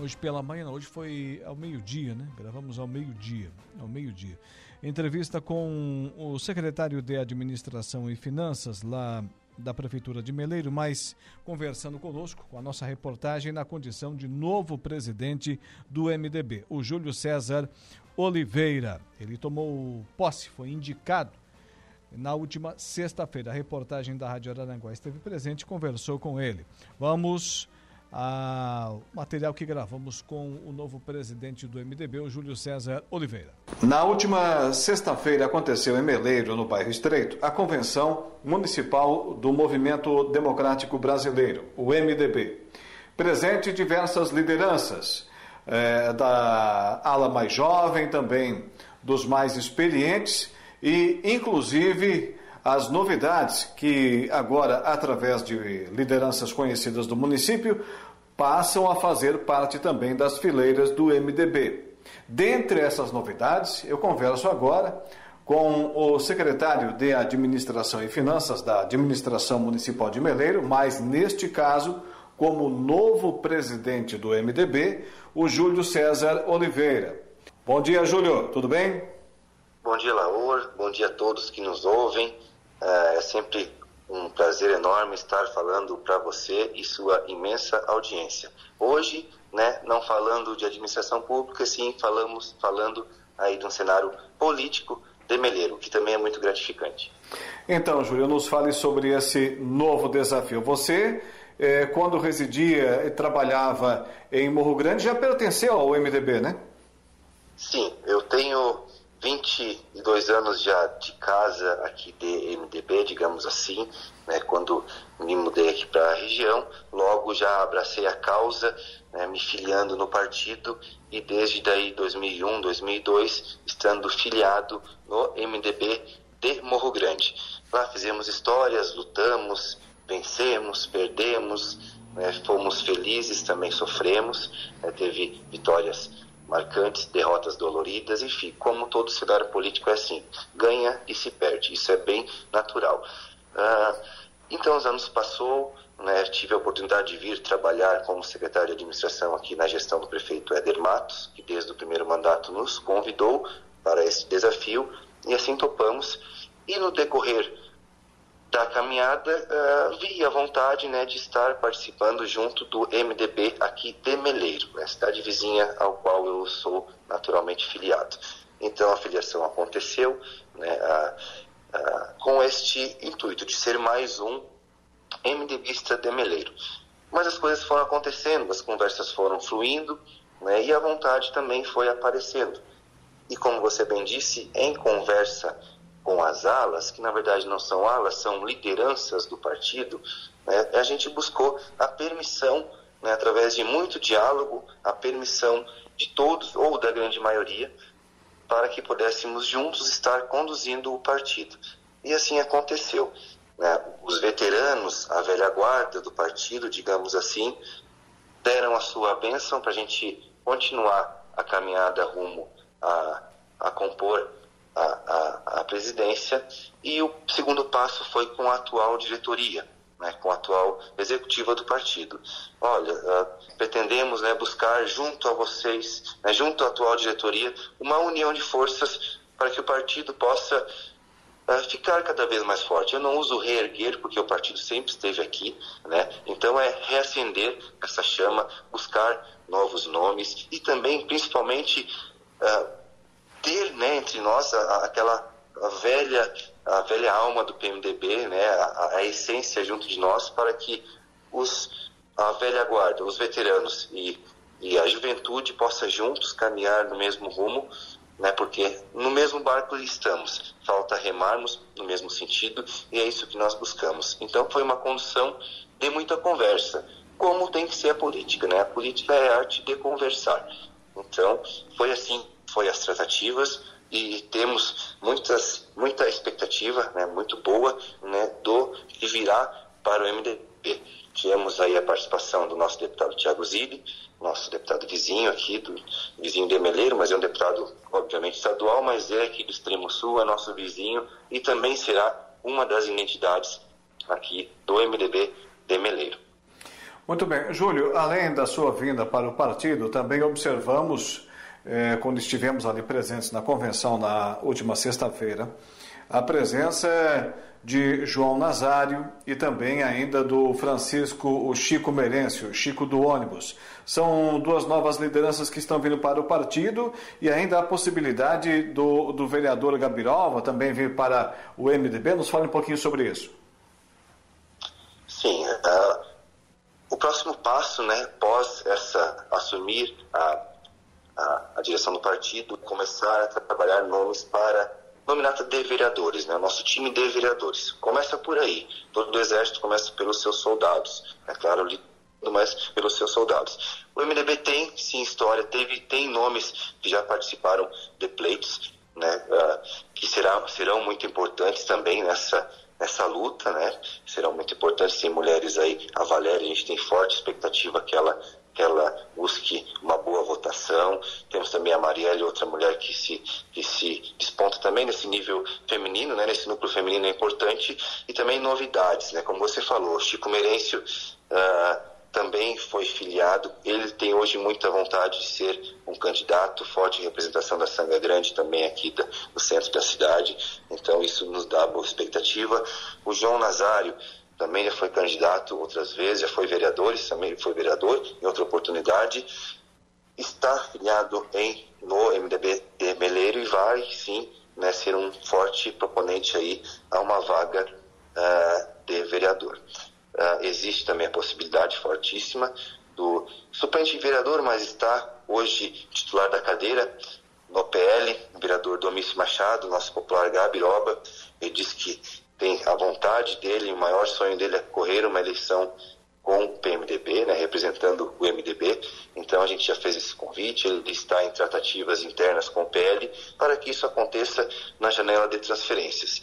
Hoje pela manhã, não, hoje foi ao meio-dia, né? Gravamos ao meio-dia, ao meio-dia. Entrevista com o secretário de Administração e Finanças lá da Prefeitura de Meleiro, mas conversando conosco com a nossa reportagem na condição de novo presidente do MDB, o Júlio César Oliveira. Ele tomou posse, foi indicado na última sexta-feira. A reportagem da Rádio Araranguá esteve presente e conversou com ele. Vamos ao material que gravamos com o novo presidente do MDB, o Júlio César Oliveira. Na última sexta-feira aconteceu em Meleiro, no bairro Estreito, a convenção municipal do Movimento Democrático Brasileiro, o MDB. Presente diversas lideranças, é, da ala mais jovem, também dos mais experientes e, inclusive, as novidades que agora, através de lideranças conhecidas do município, passam a fazer parte também das fileiras do MDB. Dentre essas novidades, eu converso agora com o secretário de Administração e Finanças da Administração Municipal de Meleiro, mas neste caso, como novo presidente do MDB, o Júlio César Oliveira. Bom dia, Júlio, tudo bem? Bom dia, Laor. Bom dia a todos que nos ouvem. É, é sempre um prazer enorme estar falando para você e sua imensa audiência. Hoje, né, não falando de administração pública, sim falamos falando aí de um cenário político de Meleiro, que também é muito gratificante. Então, Júlio, nos fale sobre esse novo desafio. Você, eh, quando residia e trabalhava em Morro Grande, já pertenceu ao MDB, né? Sim, eu tenho 22 anos já de casa aqui de MDB, digamos assim, né, quando me mudei aqui para a região, logo já abracei a causa, né, me filiando no partido e desde daí 2001, 2002, estando filiado no MDB de Morro Grande. Lá fizemos histórias, lutamos, vencemos, perdemos, né, fomos felizes, também sofremos, né, teve vitórias marcantes, derrotas doloridas, enfim, como todo cenário político é assim, ganha e se perde, isso é bem natural. Ah, então, os anos passou, né, tive a oportunidade de vir trabalhar como secretário de administração aqui na gestão do prefeito Éder Matos, que desde o primeiro mandato nos convidou para esse desafio, e assim topamos, e no decorrer da caminhada, uh, vi a vontade né, de estar participando junto do MDB aqui de Meleiro, né, cidade vizinha ao qual eu sou naturalmente filiado. Então a filiação aconteceu né, com este intuito de ser mais um MDBista de Meleiro. Mas as coisas foram acontecendo, as conversas foram fluindo né, e a vontade também foi aparecendo. E como você bem disse, em conversa com as alas, que na verdade não são alas, são lideranças do partido, né, a gente buscou a permissão, né, através de muito diálogo, a permissão de todos, ou da grande maioria, para que pudéssemos juntos estar conduzindo o partido. E assim aconteceu. Né? Os veteranos, a velha guarda do partido, digamos assim, deram a sua bênção para a gente continuar a caminhada rumo a, a compor a, a, a presidência e o segundo passo foi com a atual diretoria, né, com a atual executiva do partido. Olha, uh, pretendemos né, buscar junto a vocês, né, junto à atual diretoria, uma união de forças para que o partido possa uh, ficar cada vez mais forte. Eu não uso reerguer, porque o partido sempre esteve aqui, né? então é reacender essa chama, buscar novos nomes e também, principalmente, uh, ter né, entre nós a, aquela a velha, a velha alma do PMDB, né, a, a, essência junto de nós, para que os, a velha guarda, os veteranos e, e a juventude possa juntos caminhar no mesmo rumo, né, porque no mesmo barco estamos. Falta remarmos no mesmo sentido e é isso que nós buscamos. Então foi uma condução de muita conversa, como tem que ser a política, né? A política é a arte de conversar. Então foi assim foi as tratativas e temos muitas, muita expectativa, né, muito boa, né, do de virar para o MDB. Tivemos aí a participação do nosso deputado Tiago Zilli, nosso deputado vizinho aqui, do vizinho de Meleiro, mas é um deputado, obviamente, estadual, mas é aqui do extremo sul, é nosso vizinho e também será uma das identidades aqui do MDB de Meleiro. Muito bem. Júlio, além da sua vinda para o partido, também observamos, eh, quando estivemos ali presentes na convenção na última sexta-feira, a presença de João Nazário e também ainda do Francisco o Chico Merencio, Chico do ônibus. São duas novas lideranças que estão vindo para o partido e ainda a possibilidade do, do vereador Gabirova também vir para o MDB. Nos fale um pouquinho sobre isso. Sim, uh, o próximo passo, né, após essa assumir a, a, a direção do partido, começar a trabalhar nomes para nominata de vereadores, né? Nosso time de vereadores. Começa por aí. Todo o exército começa pelos seus soldados. É claro, mas pelos seus soldados. O MDB tem, sim, história, teve, tem nomes que já participaram de pleitos, né? Uh, que será, serão muito importantes também nessa, nessa luta, né? Serão muito importantes, tem mulheres aí, a Valéria, a gente tem forte expectativa que ela que ela busque uma boa votação. Temos também a Marielle, outra mulher que se, que se desponta também nesse nível feminino, né, nesse núcleo feminino é importante. E também novidades, né, como você falou, Chico Merencio uh, também foi filiado. Ele tem hoje muita vontade de ser um candidato, forte representação da Sanga Grande também aqui da, no centro da cidade. Então isso nos dá boa expectativa. O João Nazário também já foi candidato outras vezes, já foi vereador, também foi vereador em outra oportunidade, está filiado em, no MDB de Meleiro e vai sim né, ser um forte proponente aí a uma vaga uh, de vereador. Uh, existe também a possibilidade fortíssima do suplente vereador, mas está hoje titular da cadeira no PL, o vereador Domício Machado, nosso popular Gabiroba, ele disse que tem a vontade dele, o maior sonho dele é correr uma eleição com o PMDB, né, representando o MDB. Então a gente já fez esse convite, ele está em tratativas internas com o PL para que isso aconteça na janela de transferências.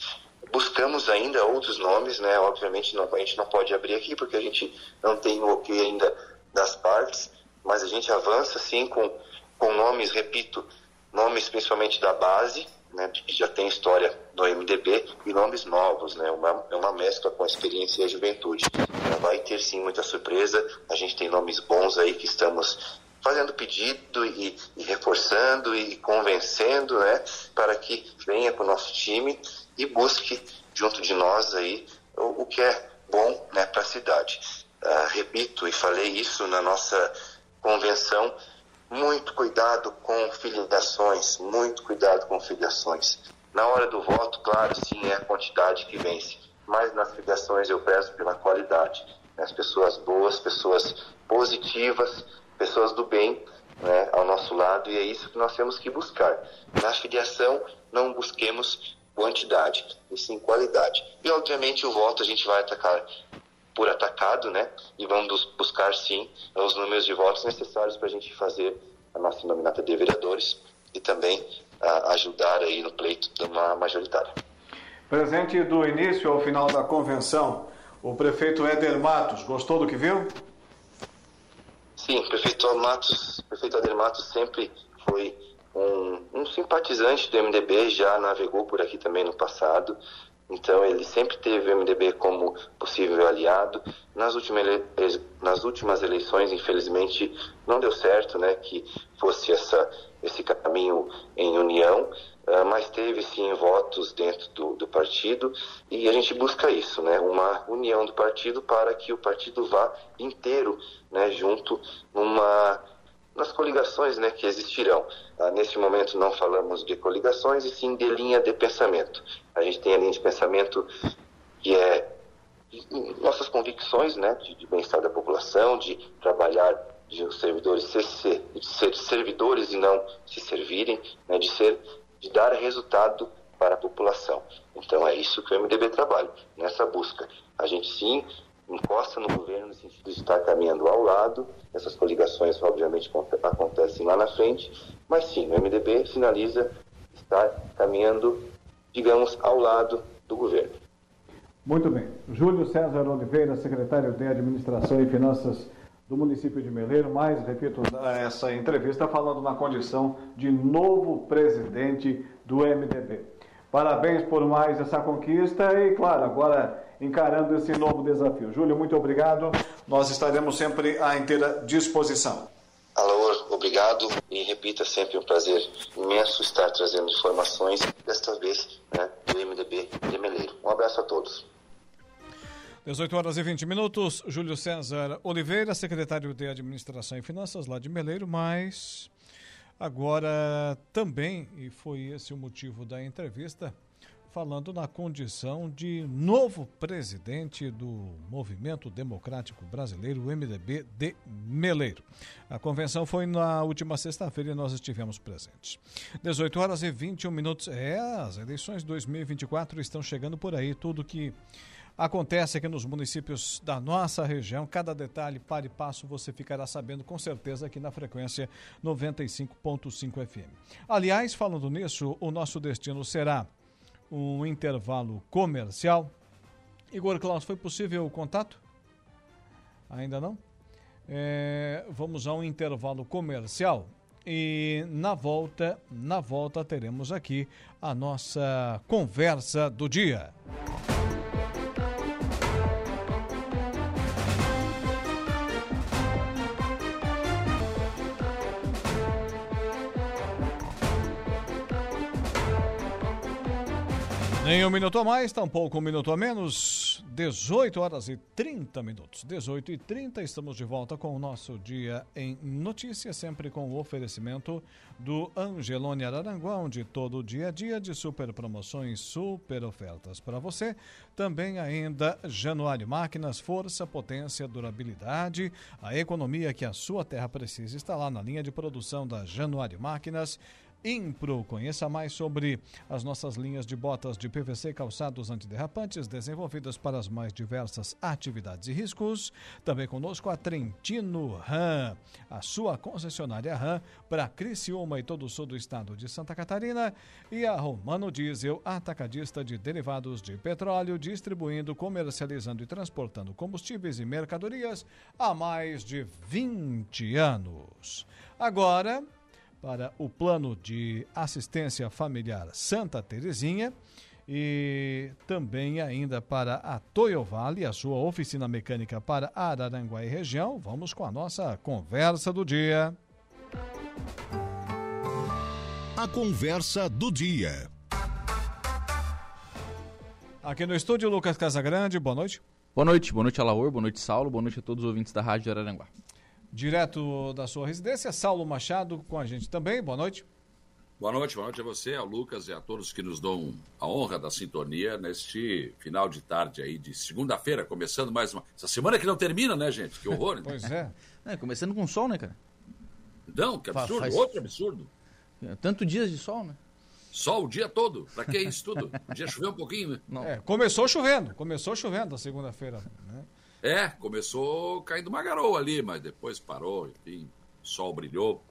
Buscamos ainda outros nomes, né? Obviamente não, a gente não pode abrir aqui porque a gente não tem o ok ainda das partes, mas a gente avança sim com, com nomes, repito, nomes principalmente da base, né, que já tem história no MDB, e nomes novos, né, uma, é uma mescla com a experiência e a juventude. Vai ter sim muita surpresa, a gente tem nomes bons aí que estamos fazendo pedido e, e reforçando e convencendo, né, para que venha para o nosso time e busque junto de nós aí o, o que é bom, né, para a cidade. Uh, repito e falei isso na nossa convenção, muito cuidado com filiações, muito cuidado com filiações. Na hora do voto, claro, sim, é a quantidade que vence, mas nas filiações eu peço pela qualidade. As pessoas boas, pessoas positivas, pessoas do bem né, ao nosso lado, e é isso que nós temos que buscar. Na filiação, não busquemos quantidade, e sim qualidade. E, obviamente, o voto a gente vai atacar por atacado, né? E vamos buscar sim os números de votos necessários para a gente fazer a nossa nominata de vereadores e também uh, ajudar aí no pleito de uma majoritária. Presente do início ao final da convenção, o prefeito Éder Matos, gostou do que viu? Sim, o prefeito Matos, prefeito Éder Matos sempre foi um, um simpatizante do MDB, já navegou por aqui também no passado, então ele sempre teve o MDB como possível aliado. Nas últimas, ele... nas últimas eleições, infelizmente, não deu certo né, que fosse essa, esse caminho em união, uh, mas teve sim votos dentro do, do, partido e a gente busca isso, né, uma união do partido para que o partido vá inteiro né, junto numa coligações né, que existirão. Ah, neste momento não falamos de coligações e sim de linha de pensamento. A gente tem a linha de pensamento que é nossas convicções né, de, de bem-estar da população, de trabalhar de os servidores ser, ser, ser servidores e não se servirem, né, de ser de dar resultado para a população. Então é isso que o MDB trabalha, nessa busca. A gente sim encosta no governo no sentido de estar caminhando ao lado. Essas coligações, obviamente, acontecem lá na frente, mas sim, o MDB sinaliza estar caminhando, digamos, ao lado do governo. Muito bem. Júlio César Oliveira, secretário de Administração e Finanças do município de Meleiro, mais, repito, essa entrevista falando na condição de novo presidente do MDB. Parabéns por mais essa conquista e, claro, agora encarando esse novo desafio. Júlio, muito obrigado. nós estaremos sempre à inteira disposição. Alô, obrigado e repita sempre um prazer imenso estar trazendo informações, desta vez né, do MDB de Meleiro. Um abraço a todos. 18 horas e 20 minutos. Júlio César Oliveira, secretário de Administração e Finanças lá de Meleiro, mas agora também, e foi esse o motivo da entrevista, falando na condição de novo presidente do Movimento Democrático Brasileiro, o MDB de Meleiro. A convenção foi na última sexta-feira e nós estivemos presentes. 18 horas e 21 minutos. É, as eleições 2024 estão chegando por aí, tudo que acontece aqui nos municípios da nossa região. Cada detalhe, para e passo, você ficará sabendo com certeza aqui na frequência 95.5 FM. Aliás, falando nisso, o nosso destino será um intervalo comercial. Igor Klaus, foi possível o contato? Ainda não? É, vamos a um intervalo comercial e na volta, na volta teremos aqui a nossa conversa do dia. Nem um minuto a mais, tampouco um minuto a menos. 18 horas e 30 minutos. 18 e 30, estamos de volta com o nosso Dia em Notícias, sempre com o oferecimento do Angelone Araranguá, onde todo dia a dia de super promoções, super ofertas para você. Também ainda Januário Máquinas, força, potência, durabilidade, a economia que a sua terra precisa está lá na linha de produção da Januário Máquinas. Impro. Conheça mais sobre as nossas linhas de botas de PVC calçados antiderrapantes desenvolvidas para as mais diversas atividades e riscos. Também conosco a Trentino Ram, a sua concessionária Ram para Criciúma e todo o sul do estado de Santa Catarina e a Romano Diesel, atacadista de derivados de petróleo, distribuindo, comercializando e transportando combustíveis e mercadorias há mais de 20 anos. Agora, para o Plano de Assistência Familiar Santa Terezinha e também ainda para a Toyo Vale, a sua oficina mecânica para Araranguá e região. Vamos com a nossa conversa do dia. A conversa do dia. Aqui no estúdio, Lucas Casagrande, boa noite. Boa noite, boa noite, Alaor, boa noite, Saulo, boa noite a todos os ouvintes da Rádio de Araranguá direto da sua residência. Saulo Machado com a gente também. Boa noite. Boa noite, boa noite a você, ao Lucas e a todos que nos dão a honra da sintonia neste final de tarde aí de segunda-feira, começando mais uma. Essa semana que não termina, né, gente? Que horror. pois é. é. Começando com sol, né, cara? Não, que absurdo, Faz... outro absurdo. Tanto dias de sol, né? Sol o dia todo. Pra que isso tudo? O dia choveu um pouquinho, né? Não. É, começou chovendo, começou chovendo a segunda-feira, né? É, começou caindo uma garoa ali, mas depois parou, enfim, o sol brilhou.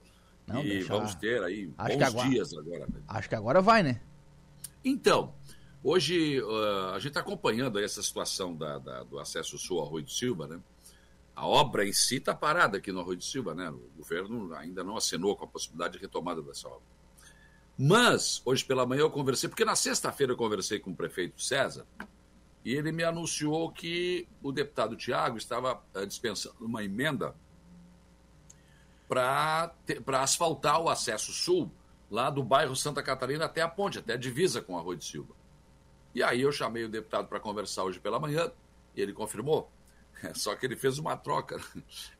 Não, e vamos ter aí acho bons agora... dias agora. Né? Acho que agora vai, né? Então, hoje uh, a gente está acompanhando essa situação da, da, do acesso sul ao Arroio do Silva, né? A obra em si está parada aqui no Arroio do Silva, né? O governo ainda não assinou com a possibilidade de retomada dessa obra. Mas, hoje pela manhã eu conversei, porque na sexta-feira eu conversei com o prefeito César, e ele me anunciou que o deputado Tiago estava uh, dispensando uma emenda para asfaltar o acesso sul lá do bairro Santa Catarina até a ponte, até a divisa com a Rua de Silva. E aí eu chamei o deputado para conversar hoje pela manhã e ele confirmou. Só que ele fez uma troca.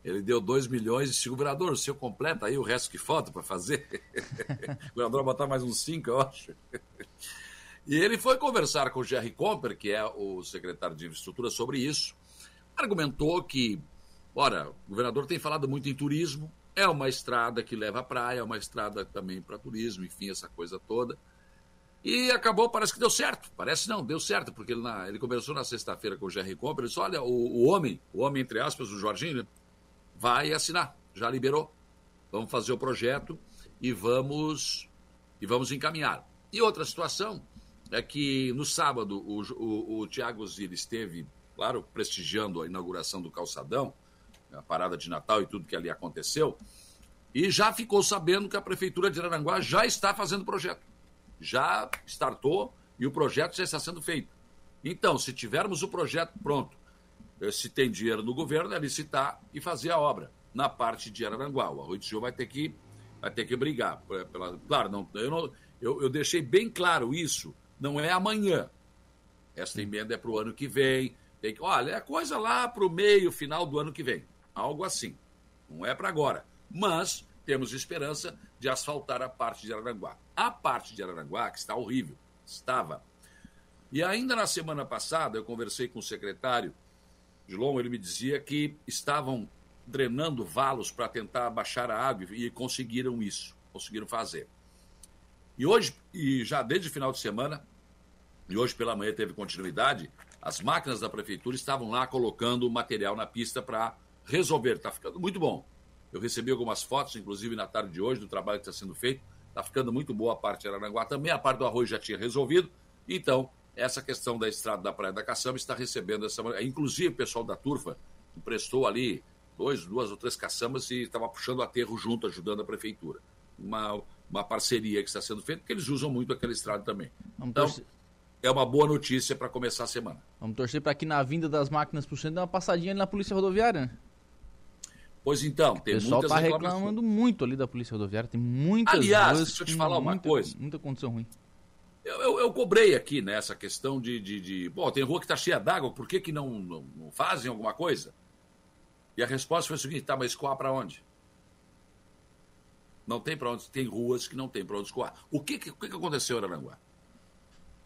Ele deu 2 milhões e disse, governador, o senhor completa aí o resto que falta para fazer? o governador vai botar mais uns 5, eu acho. E ele foi conversar com o Jerry Comper, que é o secretário de infraestrutura, sobre isso. Argumentou que, ora, o governador tem falado muito em turismo, é uma estrada que leva à praia, é uma estrada também para turismo, enfim, essa coisa toda. E acabou, parece que deu certo. Parece não, deu certo, porque ele, na, ele conversou na sexta-feira com o Jerry Comper, ele disse, olha, o, o homem, o homem entre aspas, o Jorginho, vai assinar, já liberou. Vamos fazer o projeto e vamos, e vamos encaminhar. E outra situação, é que no sábado o, o, o Tiago Zira esteve, claro, prestigiando a inauguração do calçadão, a parada de Natal e tudo que ali aconteceu, e já ficou sabendo que a Prefeitura de Araranguá já está fazendo o projeto. Já startou e o projeto já está sendo feito. Então, se tivermos o projeto pronto, eh, se tem dinheiro no governo, é licitar e fazer a obra na parte de Araranguá. O Arroio Silva vai ter que, vai ter que brigar. Pela, claro, não, eu, não, eu, eu deixei bem claro isso. Não é amanhã. Esta emenda é para o ano que vem. Tem que, olha, é coisa lá para o meio, final do ano que vem. Algo assim. Não é para agora. Mas temos esperança de asfaltar a parte de Araranguá. A parte de Araranguá, que está horrível, estava. E ainda na semana passada, eu conversei com o secretário de Lom, ele me dizia que estavam drenando valos para tentar baixar a água e conseguiram isso, conseguiram fazer. E hoje, e já desde o final de semana, e hoje pela manhã teve continuidade, as máquinas da prefeitura estavam lá colocando material na pista para resolver. Está ficando muito bom. Eu recebi algumas fotos, inclusive na tarde de hoje, do trabalho que está sendo feito. Está ficando muito boa a parte de Aranaguá também. A parte do arroz já tinha resolvido. Então, essa questão da estrada da Praia da Caçamba está recebendo essa. Inclusive, o pessoal da Turfa emprestou ali dois, duas ou três caçambas e estava puxando aterro junto, ajudando a prefeitura. Uma, uma parceria que está sendo feita, porque eles usam muito aquela estrada também. Vamos então, torcer. É uma boa notícia para começar a semana. Vamos torcer para que na vinda das máquinas para o centro dê uma passadinha ali na Polícia Rodoviária, né? Pois então, tem O pessoal está reclamando muito ali da Polícia Rodoviária, tem muitas Aliás, deixa eu te falar uma muita, coisa. Muita condição ruim. Eu, eu, eu, cobrei aqui nessa questão de, de, de. Bom, tem rua que está cheia d'água, por que, que não, não, não, fazem alguma coisa? E a resposta foi a seguinte: tá, mas escoar para onde? Não tem para onde. Tem ruas que não tem para onde escoar. O que, que, que aconteceu em Aranguá?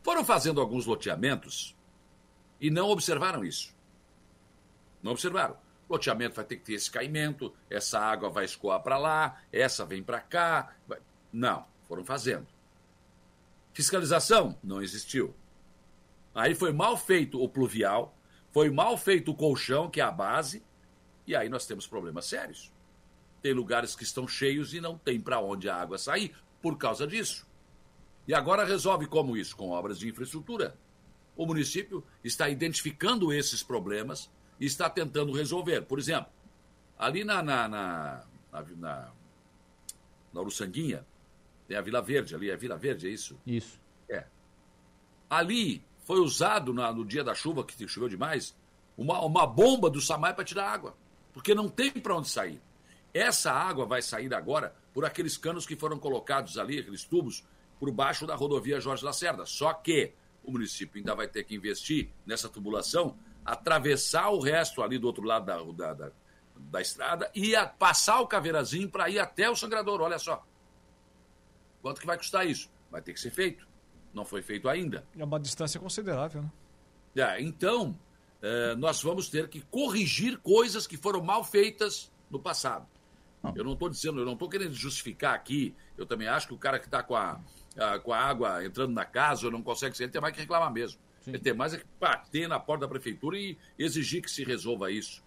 Foram fazendo alguns loteamentos e não observaram isso. Não observaram. Loteamento vai ter que ter esse caimento, essa água vai escoar para lá, essa vem para cá. Vai... Não, foram fazendo. Fiscalização não existiu. Aí foi mal feito o pluvial, foi mal feito o colchão, que é a base, e aí nós temos problemas sérios. Tem lugares que estão cheios e não tem para onde a água sair por causa disso. E agora resolve como isso? Com obras de infraestrutura. O município está identificando esses problemas e está tentando resolver. Por exemplo, ali na, na, na, na, na, na Uruçanguinha, tem a Vila Verde ali, é Vila Verde, é isso? Isso. É. Ali foi usado na, no dia da chuva, que choveu demais, uma, uma bomba do Samai para tirar água. Porque não tem para onde sair. Essa água vai sair agora por aqueles canos que foram colocados ali, aqueles tubos, por baixo da rodovia Jorge Lacerda. Só que o município ainda vai ter que investir nessa tubulação, atravessar o resto ali do outro lado da, da, da, da estrada e a, passar o caveirazinho para ir até o sangrador. Olha só. Quanto que vai custar isso? Vai ter que ser feito. Não foi feito ainda. É uma distância considerável, né? É, então, é, nós vamos ter que corrigir coisas que foram mal feitas no passado. Não. Eu não estou dizendo, eu não estou querendo justificar aqui. Eu também acho que o cara que está com a, a, com a água entrando na casa ou não consegue ser, ele tem mais que reclamar mesmo. Sim. Ele tem mais é que bater na porta da prefeitura e exigir que se resolva isso.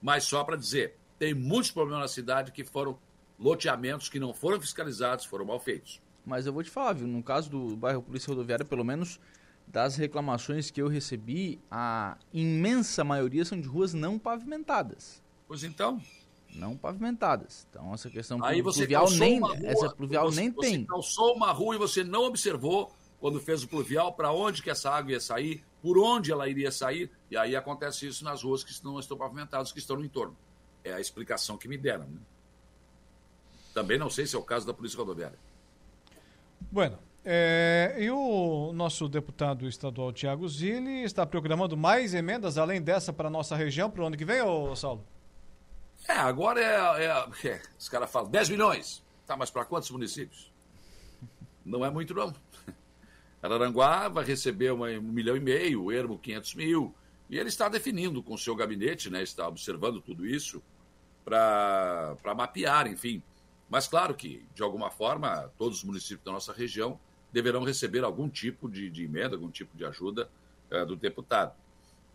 Mas só para dizer, tem muitos problemas na cidade que foram loteamentos que não foram fiscalizados, foram mal feitos. Mas eu vou te falar, viu? No caso do bairro Polícia Rodoviária, pelo menos das reclamações que eu recebi, a imensa maioria são de ruas não pavimentadas. Pois então. Não pavimentadas. Então essa questão Aí você pluvial nem rua, essa pluvial você, nem você tem. Você calçou uma rua e você não observou quando fez o pluvial para onde que essa água ia sair, por onde ela iria sair, e aí acontece isso nas ruas que não estão pavimentadas, que estão no entorno. É a explicação que me deram. Né? Também não sei se é o caso da Polícia Rodoviária. Bueno, é, e o nosso deputado estadual Tiago Zilli está programando mais emendas além dessa para a nossa região para o ano que vem, ô Saulo? É, agora é. é, é os caras falam 10 milhões. Tá, mas para quantos municípios? Não é muito, não. Araranguá vai receber uma, um milhão e meio, o Ermo 500 mil. E ele está definindo com o seu gabinete, né, está observando tudo isso para mapear, enfim, mas claro que, de alguma forma, todos os municípios da nossa região deverão receber algum tipo de, de emenda, algum tipo de ajuda é, do deputado.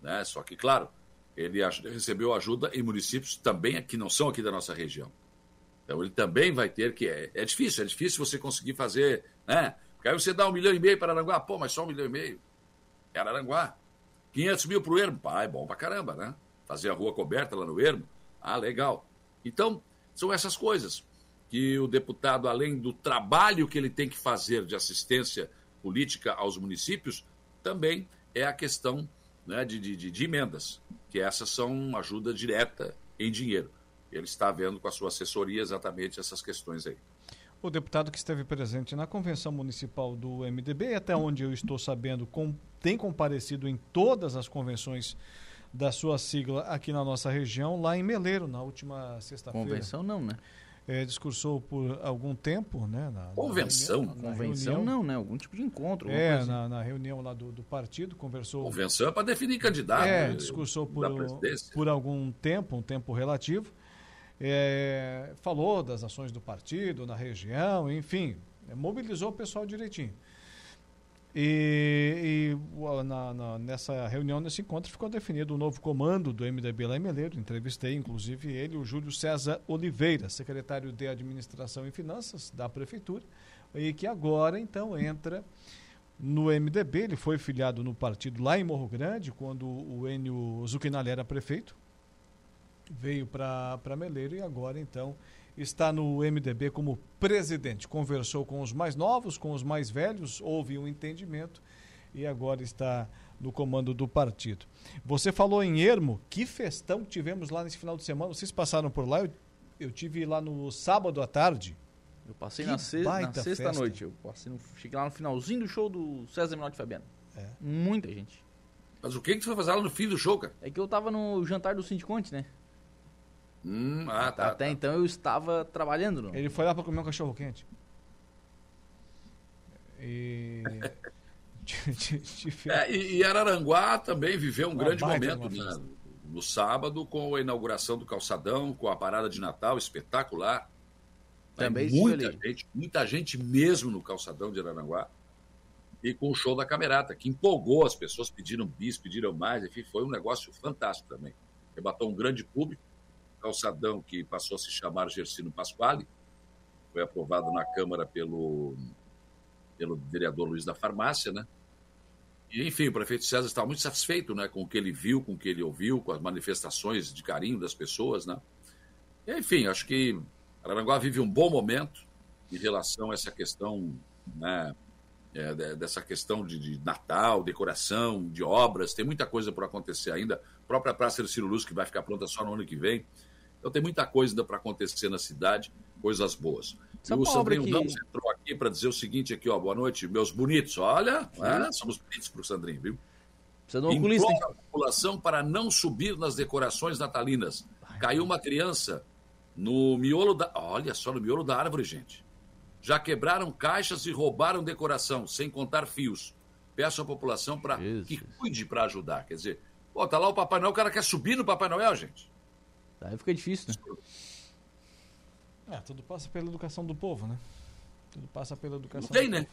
Né? Só que, claro, ele recebeu ajuda em municípios também que não são aqui da nossa região. Então ele também vai ter que. É, é difícil, é difícil você conseguir fazer. Né? Porque aí você dá um milhão e meio para Aranguá, pô, mas só um milhão e meio. É Aranguá. 500 mil para o Ermo, pá, é bom para caramba, né? Fazer a rua coberta lá no Ermo, ah, legal. Então, são essas coisas que o deputado, além do trabalho que ele tem que fazer de assistência política aos municípios, também é a questão né, de, de, de, emendas, que essas são ajuda direta em dinheiro. Ele está vendo com a sua assessoria exatamente essas questões aí. O deputado que esteve presente na convenção municipal do MDB, até onde eu estou sabendo, com, tem comparecido em todas as convenções da sua sigla aqui na nossa região, lá em Meleiro, na última sexta-feira. Convenção não, né? É, discursou por algum tempo, né? Na, convenção? Na reunião, na convenção reunião. não, né? Algum tipo de encontro. É, assim. na, na, reunião lá do, do, partido, conversou... Convenção é para definir candidato. É, né? discursou por, por algum tempo, um tempo relativo. É, falou das ações do partido na região, enfim, mobilizou o pessoal direitinho. E, e na, na, nessa reunião, nesse encontro, ficou definido o novo comando do MDB lá em Meleiro. Entrevistei, inclusive, ele, o Júlio César Oliveira, secretário de Administração e Finanças da Prefeitura, e que agora, então, entra no MDB. Ele foi filiado no partido lá em Morro Grande, quando o Enio Zucchinali era prefeito. Veio para Meleiro e agora, então, está no MDB como presidente. Conversou com os mais novos, com os mais velhos, houve um entendimento e agora está no comando do partido. Você falou em Ermo, que festão tivemos lá nesse final de semana. Vocês passaram por lá? Eu, eu tive lá no sábado à tarde. Eu passei na, se na sexta noite. Eu passei no, cheguei lá no finalzinho do show do César Menotti Fabiano. É. Muita gente. Mas o que, que você foi fazer lá no fim do show, cara? É que eu tava no jantar do Sindiconte, né? Hum, ah, tá, Até tá. então eu estava trabalhando. Não? Ele foi lá para comer um cachorro quente. E... é, e, Araranguá também viveu um Uma grande momento né? no sábado com a inauguração do calçadão, com a parada de Natal espetacular. Também muita gente, muita gente mesmo no calçadão de Araranguá. E com o show da Camerata, que empolgou as pessoas, pediram bis, pediram mais, enfim, foi um negócio fantástico também. Rebatou um grande público calçadão que passou a se chamar Gersino Pasquale, foi aprovado na Câmara pelo, pelo vereador Luiz da Farmácia, né? E, enfim, o prefeito César estava muito satisfeito né, com o que ele viu, com o que ele ouviu, com as manifestações de carinho das pessoas, né? E, enfim, acho que Araranguá vive um bom momento em relação a essa questão, né, é, dessa questão de, de, Natal, decoração, de obras, tem muita coisa por acontecer ainda. A própria Praça do Ciro Luz, que vai ficar pronta só no ano que vem. Então tem muita coisa ainda para acontecer na cidade, coisas boas. e o Sandrinho que... Ramos entrou aqui para dizer o seguinte aqui, ó, boa noite, meus bonitos. Olha, é, somos bonitos para o Sandrinho, viu? Precisa de um oculista, a população para não subir nas decorações natalinas. Caiu uma criança no miolo da... Olha só, no miolo da árvore, gente. Já quebraram caixas e roubaram decoração, sem contar fios. Peço à população para que cuide para ajudar. Quer dizer, pô, tá lá o Papai Noel, o cara quer subir no Papai Noel, gente. Aí fica difícil, né? É, tudo passa pela educação do povo, né? Tudo passa pela educação não tem, né?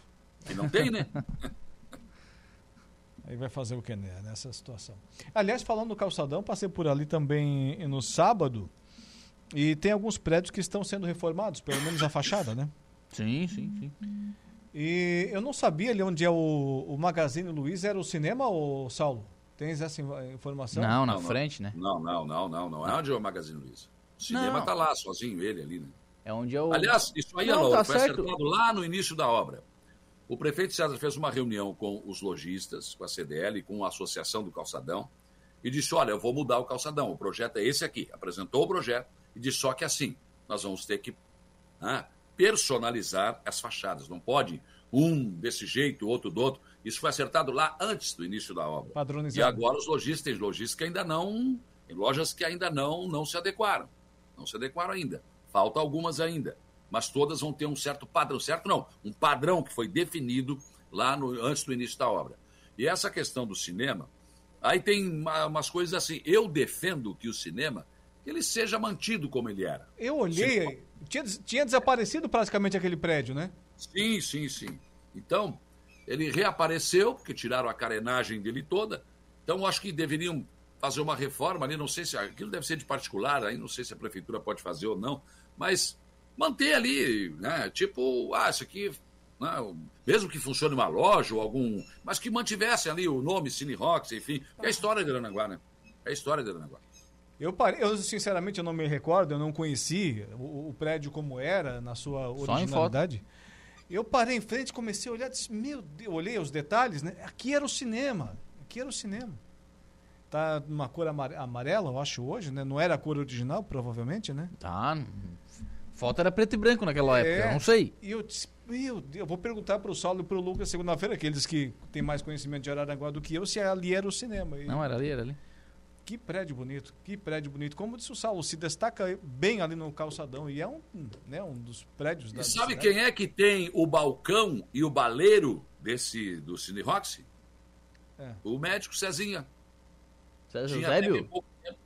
E não tem, né? Aí vai fazer o que né, nessa situação. Aliás, falando do calçadão, passei por ali também no sábado e tem alguns prédios que estão sendo reformados, pelo menos a fachada, né? Sim, sim, sim. E eu não sabia ali onde é o, o Magazine Luiz, era o cinema, ou Saulo? Tens essa informação? Não, na não, frente, né? Não, não, não, não, não. É onde é o Magazine Luiza. O cinema não. tá lá, sozinho, ele ali, né? É onde é o. Aliás, isso aí, não, tá foi certo. acertado lá no início da obra. O prefeito César fez uma reunião com os lojistas, com a CDL, com a Associação do Calçadão, e disse: Olha, eu vou mudar o calçadão, o projeto é esse aqui. Apresentou o projeto e disse: Só que assim, nós vamos ter que né, personalizar as fachadas. Não pode um desse jeito, outro do outro. Isso foi acertado lá antes do início da obra. Padronizado. E agora os lojistas, lojistas que ainda não, em lojas que ainda não, não se adequaram. Não se adequaram ainda. Falta algumas ainda. Mas todas vão ter um certo padrão, certo não, um padrão que foi definido lá no, antes do início da obra. E essa questão do cinema, aí tem umas coisas assim, eu defendo que o cinema ele seja mantido como ele era. Eu olhei, tinha, tinha desaparecido praticamente aquele prédio, né? Sim, sim, sim. Então, ele reapareceu, porque tiraram a carenagem dele toda. Então, acho que deveriam fazer uma reforma ali. Não sei se aquilo deve ser de particular, aí não sei se a prefeitura pode fazer ou não, mas manter ali, né? Tipo, ah, isso aqui, né? mesmo que funcione uma loja ou algum. Mas que mantivesse ali o nome Cine Rocks, enfim. É a história de Aranaguá, né? É a história de Aranaguá. Eu, parei, eu sinceramente eu não me recordo, eu não conheci o, o prédio como era na sua originalidade. Eu parei em frente, comecei a olhar, disse, meu Deus, olhei os detalhes, né? Aqui era o cinema, aqui era o cinema. Tá numa cor amarela, eu acho, hoje, né? Não era a cor original, provavelmente, né? Tá. Foto era preto e branco naquela é, época, eu não sei. E eu disse, meu Deus, eu vou perguntar pro Saulo e pro Lucas segunda-feira, aqueles que têm mais conhecimento de Araranguá do que eu, se ali era o cinema. E... Não, era ali, era ali. Que prédio bonito, que prédio bonito. Como disse o Saulo, se destaca bem ali no calçadão e é um, né, um dos prédios da E sabe quem é que tem o balcão e o baleiro desse do Cine Roxy? É. O médico Cezinha. César Eusébio?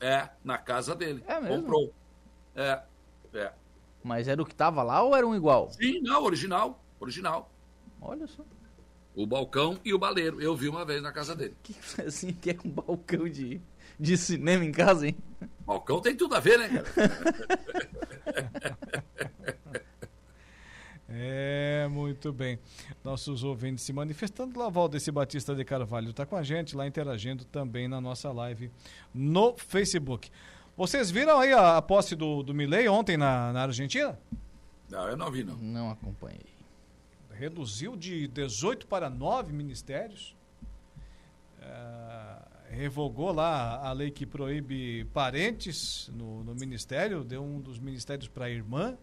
É, na casa dele. É mesmo? Comprou. É, é. Mas era o que tava lá ou era um igual? Sim, não, original. Original. Olha só. O balcão e o baleiro. Eu vi uma vez na casa dele. Que assim que é um balcão de, de cinema em casa, hein? Balcão tem tudo a ver, né, cara? É, muito bem. Nossos ouvintes se manifestando. Lá, Valdeci Batista de Carvalho está com a gente, lá interagindo também na nossa live no Facebook. Vocês viram aí a, a posse do, do Milley ontem na, na Argentina? Não, eu não vi, não. Não acompanhei. Reduziu de 18 para 9 ministérios. É, revogou lá a lei que proíbe parentes no, no ministério, deu um dos ministérios para a irmã.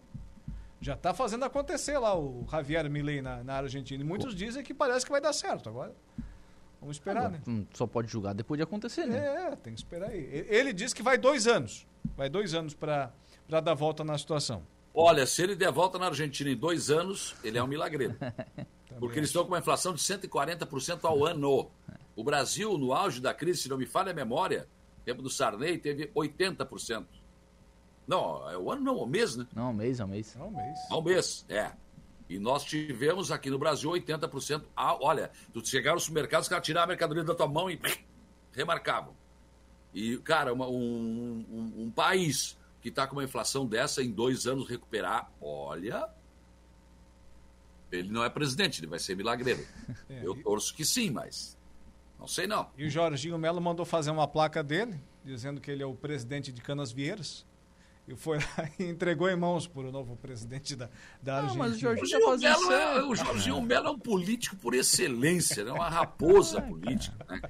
Já está fazendo acontecer lá o Javier Milei na, na Argentina. E muitos dizem que parece que vai dar certo. Agora, vamos esperar, né? Hum, só pode julgar depois de acontecer, né? É, tem que esperar aí. Ele diz que vai dois anos. Vai dois anos para dar volta na situação. Olha, se ele der volta na Argentina em dois anos, ele é um milagreiro. Porque eles estão com uma inflação de 140% ao ano. O Brasil, no auge da crise, se não me falha a memória, tempo do Sarney, teve 80%. Não, é o ano não, é o mês, né? Não, o mês, é o mês. É o mês. É o mês, é. E nós tivemos aqui no Brasil 80%. Ah, olha, tu chegar no supermercado, os caras tiravam a mercadoria da tua mão e remarcavam. E, cara, uma, um, um, um, país que está com uma inflação dessa em dois anos recuperar, olha. Ele não é presidente, ele vai ser milagreiro. É, Eu torço que sim, mas. Não sei não. E o Jorginho Melo mandou fazer uma placa dele, dizendo que ele é o presidente de Canas Vieiras e foi lá e entregou em mãos para o novo presidente da, da Argentina. Não, mas o Jorginho, o Jorginho, é, o Jorginho Melo é um político por excelência, é né? uma raposa política. Né?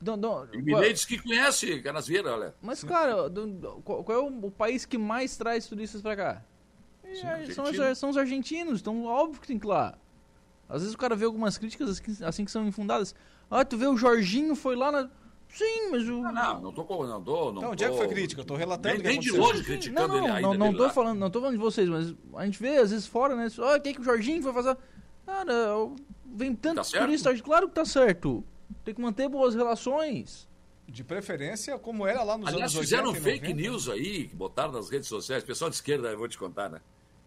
Não, não, e Milei diz que conhece Canasvieira, olha. Mas, cara, do, do, qual é o, o, país que mais traz turistas para cá? Sim, são, os, são, os, argentinos, então óbvio que tem que ir lá. Às vezes o cara vê algumas críticas assim, assim que são infundadas. Ah, tu vê o Jorginho foi lá na Sim, mas o. Não, não, não tô. Não, tô, não, não onde é que foi crítica? Eu tô relatando. Nem, nem de longe criticando não, não, ele ainda. Não, não tô lá. falando, não tô falando de vocês, mas a gente vê às vezes fora, né? Olha, o que, que o Jorginho foi fazer? Cara, vem tantos tá turistas, claro que tá certo. Tem que manter boas relações. De preferência, como era lá nos Aliás, anos 80. fizeram fake news aí, que botaram nas redes sociais. Pessoal de esquerda, eu vou te contar, né?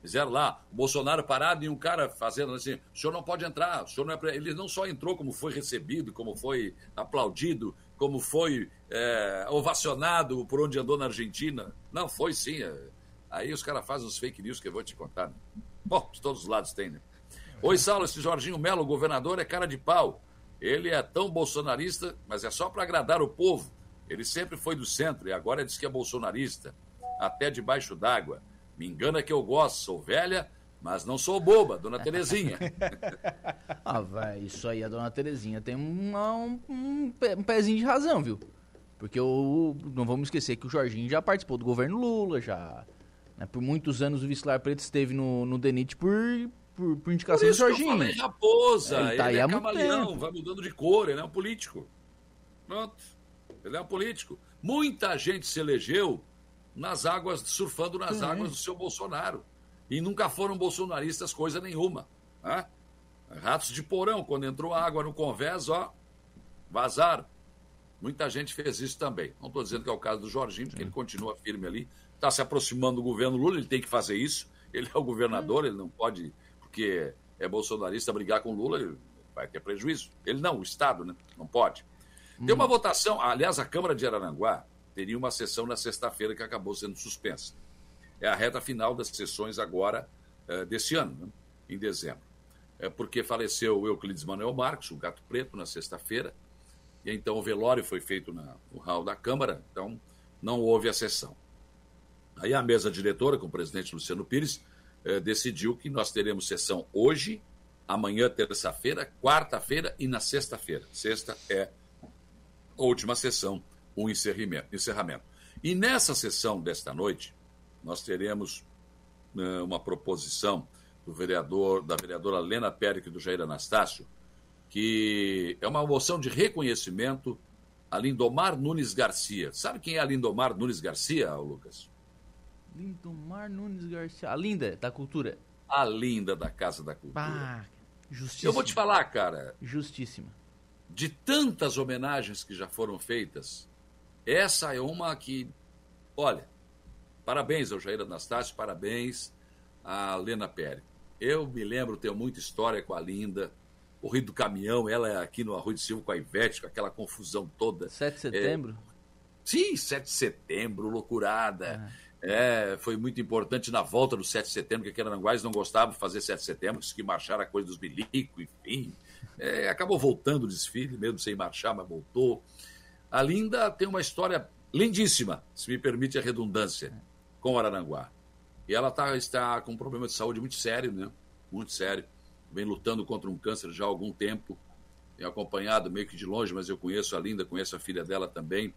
Fizeram lá, o Bolsonaro parado e um cara fazendo assim: o senhor não pode entrar, o senhor não é. Ele não só entrou, como foi recebido, como foi aplaudido, como foi é, ovacionado por onde andou na Argentina. Não, foi sim. É. Aí os caras fazem os fake news que eu vou te contar. Né? Bom, de todos os lados tem, né? Oi, Saulo, esse Jorginho Melo, governador, é cara de pau. Ele é tão bolsonarista, mas é só para agradar o povo. Ele sempre foi do centro e agora diz que é bolsonarista. Até debaixo d'água. Me engana que eu gosto, sou velha, mas não sou boba, dona Terezinha. ah, vai, isso aí, a dona Terezinha tem uma, um, um, pezinho de razão, viu? Porque o, não vamos esquecer que o Jorginho já participou do governo Lula, já. Né, por muitos anos o Vicelar Preto esteve no, no DENIT por, por, por indicação por do Jorginho. eu falei raposa, ele, tá ele é camaleão, vai mudando de cor, ele é um político. Pronto, ele é um político. Muita gente se elegeu nas águas, surfando nas águas do seu Bolsonaro e nunca foram bolsonaristas coisa nenhuma. Né? Ratos de porão, quando entrou água no convés, ó, vazaram. Muita gente fez isso também. Não estou dizendo que é o caso do Jorginho, porque ele continua firme ali, está se aproximando do governo Lula, ele tem que fazer isso. Ele é o governador, ele não pode, porque é bolsonarista, brigar com Lula, ele vai ter prejuízo. Ele não, o Estado, né? Não pode. Hum. Tem uma votação, aliás, a Câmara de Araranguá teria uma sessão na sexta-feira que acabou sendo suspensa é a reta final das sessões agora é, desse ano, né, em dezembro. É porque faleceu o Euclides Manuel Marques, o gato preto, na sexta-feira, e então o velório foi feito na, no hall da Câmara, então não houve a sessão. Aí a mesa diretora, com o presidente Luciano Pires, eh, decidiu que nós teremos sessão hoje, amanhã, terça-feira, quarta-feira e na sexta-feira. Sexta é a última sessão o encerramento. E nessa sessão desta noite, nós teremos né, uma proposição do vereador, da vereadora Lena Péric do Jair Anastácio, que é uma moção de reconhecimento a Lindomar Nunes Garcia. Sabe quem é a Lindomar Nunes Garcia, Lucas? Lindomar Nunes Garcia. A linda da cultura. A linda da Casa da Cultura. Ah, justíssima. Eu vou te falar, cara. Justíssima. De tantas homenagens que já foram feitas, essa é uma que, olha, parabéns ao Jair Anastácio, parabéns à Lena Pérez. Eu me lembro, tenho muita história com a Linda, o Rio do Caminhão, ela é aqui no Arroio de Silva com a Ivete, com aquela confusão toda. 7 de setembro? É... Sim, 7 de setembro, loucurada. Ah. É, foi muito importante na volta do 7 de setembro, que aqui Aranguais não gostava de fazer 7 de setembro, disse que marchar a coisa dos milico, enfim. É, acabou voltando o desfile, mesmo sem marchar, mas voltou. A Linda tem uma história lindíssima, se me permite a redundância, com Araranguá. E ela tá, está com um problema de saúde muito sério, né? Muito sério. Vem lutando contra um câncer já há algum tempo. Tenho acompanhado meio que de longe, mas eu conheço a Linda, conheço a filha dela também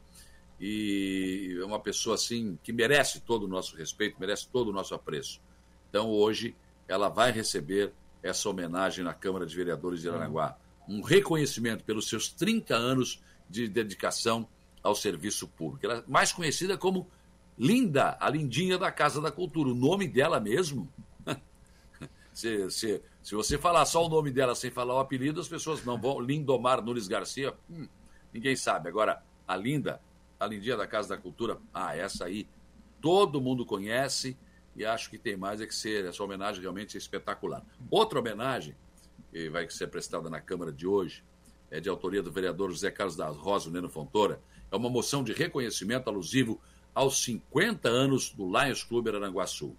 e é uma pessoa assim que merece todo o nosso respeito, merece todo o nosso apreço. Então hoje ela vai receber essa homenagem na Câmara de Vereadores de Aranaguá, um reconhecimento pelos seus 30 anos de dedicação ao serviço público. Ela é mais conhecida como Linda, a lindinha da Casa da Cultura. O nome dela mesmo. se, se, se você falar só o nome dela sem falar o apelido, as pessoas não vão. Lindomar Nunes Garcia, hum, ninguém sabe. Agora, a Linda a Lindinha da Casa da Cultura, ah, essa aí todo mundo conhece e acho que tem mais é que ser, essa homenagem realmente é espetacular. Outra homenagem que vai ser prestada na Câmara de hoje é de autoria do vereador José Carlos da Rosa, Neno Fontoura, é uma moção de reconhecimento alusivo aos 50 anos do Lions Clube Aranguaçu.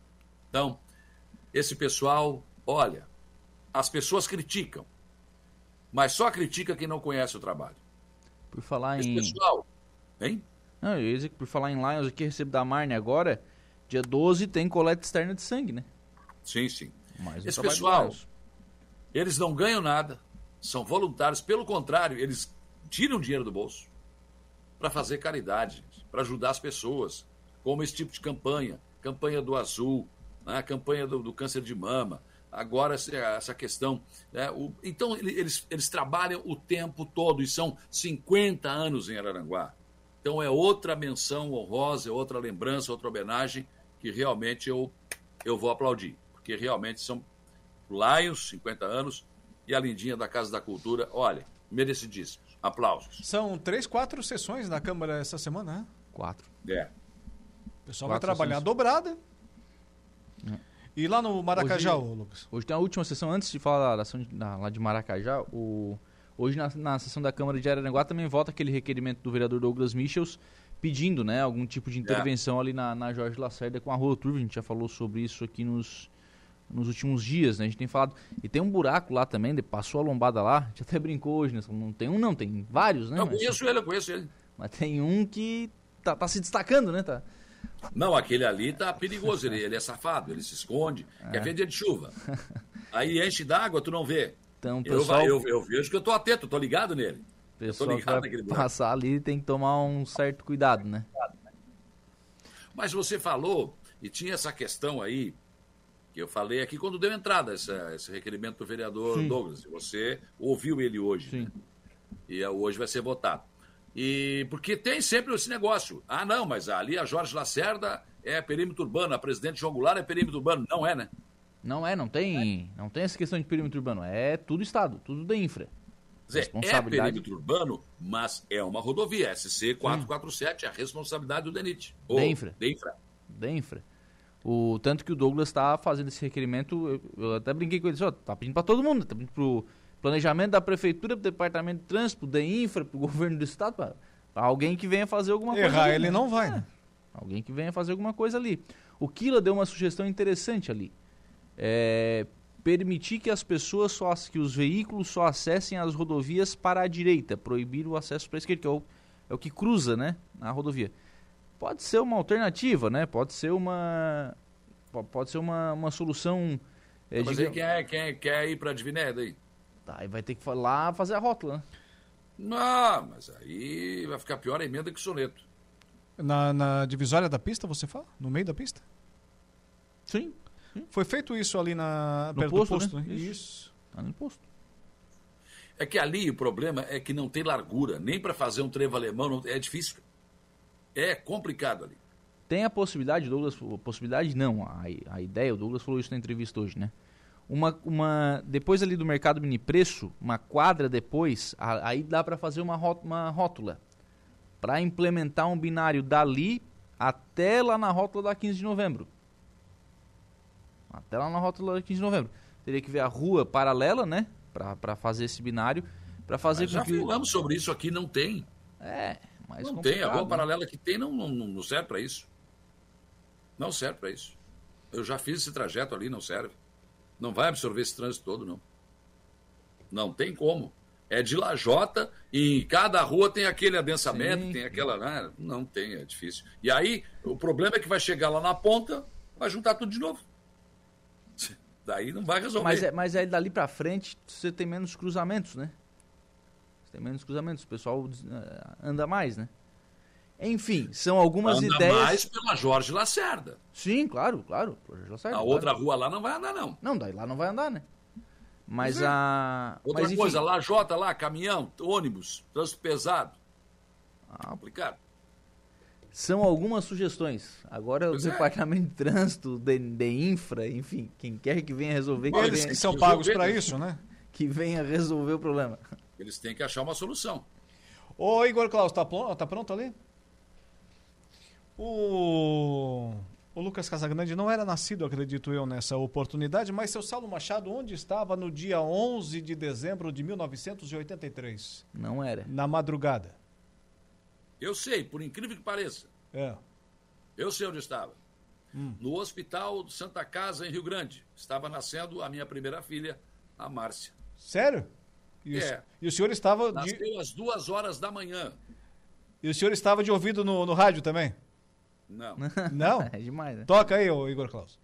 Então, esse pessoal, olha, as pessoas criticam, mas só critica quem não conhece o trabalho. Por falar esse em... pessoal Hein? Não, eu ia dizer que por falar em Lions aqui, recebo da Marne agora, dia 12 tem coleta externa de sangue, né? Sim, sim. Mais um Esse pessoal, eles não ganham nada, são voluntários, pelo contrário, eles tiram dinheiro do bolso para fazer caridade, para ajudar as pessoas, como esse tipo de campanha, campanha do azul, né? campanha do, do câncer de mama, agora essa questão. Né? O, então, eles, eles trabalham o tempo todo e são 50 anos em Araranguá. Então é outra menção honrosa, é outra lembrança, outra homenagem que realmente eu, eu vou aplaudir. Porque realmente são Lions, 50 anos, e a Lindinha da Casa da Cultura, olha, merecidíssimos. Aplausos. São três, quatro sessões na Câmara essa semana, né? Quatro. É. O pessoal quatro vai trabalhar sessões. dobrada. É. E lá no Maracajá, hoje, Lucas? Hoje tem a última sessão, antes de falar da ação de, lá de Maracajá, o Hoje, na, na sessão da Câmara de Araranguá, também vota aquele requerimento do vereador Douglas Michels pedindo né, algum tipo de intervenção é. ali na, na Jorge Lacerda com a Rua Turva. A gente já falou sobre isso aqui nos, nos últimos dias, né? A gente tem falado. E tem um buraco lá também, passou a lombada lá, a gente até brincou hoje, né? Não tem um, não, tem vários, né? Eu conheço mas, ele, eu conheço ele. Mas tem um que tá, tá se destacando, né? Tá. Não, aquele ali tá perigoso, ele, ele é safado, ele se esconde, é. quer ver dia de chuva. Aí enche d'água, tu não vê. Então, pessoal... eu, eu, eu vejo que eu tô atento, tô ligado nele. Pessoal eu tô ligado naquele passar ali tem que tomar um certo cuidado, né? Mas você falou, e tinha essa questão aí, que eu falei aqui quando deu entrada essa, esse requerimento do vereador Sim. Douglas. Você ouviu ele hoje. Sim. Né? E é, hoje vai ser votado. E porque tem sempre esse negócio. Ah, não, mas ali a Jorge Lacerda é perímetro urbano, a presidente João Goulart é perímetro urbano. Não é, né? Não é, não tem, não tem essa questão de perímetro urbano. É tudo Estado, tudo da infra. Zé, é perímetro urbano, mas é uma rodovia. SC 447 é a responsabilidade do DENIT. Da infra. Da infra. Da infra. O, tanto que o Douglas está fazendo esse requerimento, eu, eu, até brinquei com ele, ó, tá pedindo para todo mundo, tá pedindo pro planejamento da prefeitura, pro departamento de trânsito, da infra, pro governo do estado, para alguém que venha fazer alguma Errar coisa. Errar ele não vai, né? Alguém que venha fazer alguma coisa ali. O Kila deu uma sugestão interessante ali é, permitir que as pessoas só que os veículos só acessem as rodovias para a direita, proibir o acesso para a esquerda, que é o, é o que cruza, né, a rodovia. Pode ser uma alternativa, né? Pode ser uma pode ser uma, uma solução. É, Mas aí quem, é, quem é, quer ir para a Divinéia daí? Tá, aí vai ter que lá fazer a rótula, né? Não, mas aí vai ficar pior a emenda que o soneto. Na, na divisória da pista, você fala? No meio da pista? Sim. Foi feito isso ali na, No perto posto, do posto, né? né? Isso. Isso. Tá no posto. É que ali o problema é que não tem largura, nem para fazer um trevo alemão não- é difícil. É complicado ali. Tem a possibilidade, Douglas, possibilidade não, a, a ideia, o Douglas falou isso na entrevista hoje, né? Uma, uma, depois ali do mercado mini preço, uma quadra depois, a- aí dá para fazer uma, ró- uma rótula para implementar um binário dali até lá na rótula da 15 de novembro. Até lá na rótula da 15 de novembro. Teria que ver a rua paralela, né? Para fazer esse binário, para fazer Mas já que falamos sobre isso aqui, não tem. É, mas não tem. A rua né? paralela que tem não, não, não serve para isso. Não serve para isso. Eu já fiz esse trajeto ali, não serve. Não vai absorver esse trânsito todo, não. Não tem como. É de lajota e em cada rua tem aquele adensamento, Sim. tem aquela. né? Não tem, é difícil. E aí, o problema é que vai chegar lá na ponta, vai juntar tudo de novo. Daí não vai resolver. Mas, é, mas aí dali pra frente você tem menos cruzamentos, né? Tem menos cruzamentos, o pessoal eh, anda mais, né? Enfim, são algumas Anda ideias. mais pela Jorge Lacerda. Sim, claro, claro. Já sai, A claro. outra rua lá não vai andar, não. Não, daí lá não vai andar, né? Mas é. a. Outra mas, coisa, lajota lá, caminhão, ônibus, trânsito pesado. Ah, Complicado. São algumas sugestões. Agora Pois o é. departamento de trânsito, de, de infra, enfim, quem quer que venha resolver. que Eles venha- que são pagos para isso, né? Que venha resolver o problema. Eles têm que achar uma solução. Ô, Igor Klaus, tá, pronto, tá pronto ali? O... o Lucas Casagrande não era nascido, acredito eu, nessa oportunidade, mas seu Saulo Machado, onde estava no dia 11 de dezembro de 1983? Não era. Na madrugada. Eu sei, por incrível que pareça. É. Eu sei onde estava. Hum. No Hospital de Santa Casa, em Rio Grande. Estava nascendo a minha primeira filha, a Márcia. Sério? E, É. o, e o senhor estava de, Nasceu às duas horas da manhã. e o senhor estava de ouvido no, no rádio também? Não. Não? É demais, né? Toca aí, ô Igor Klaus.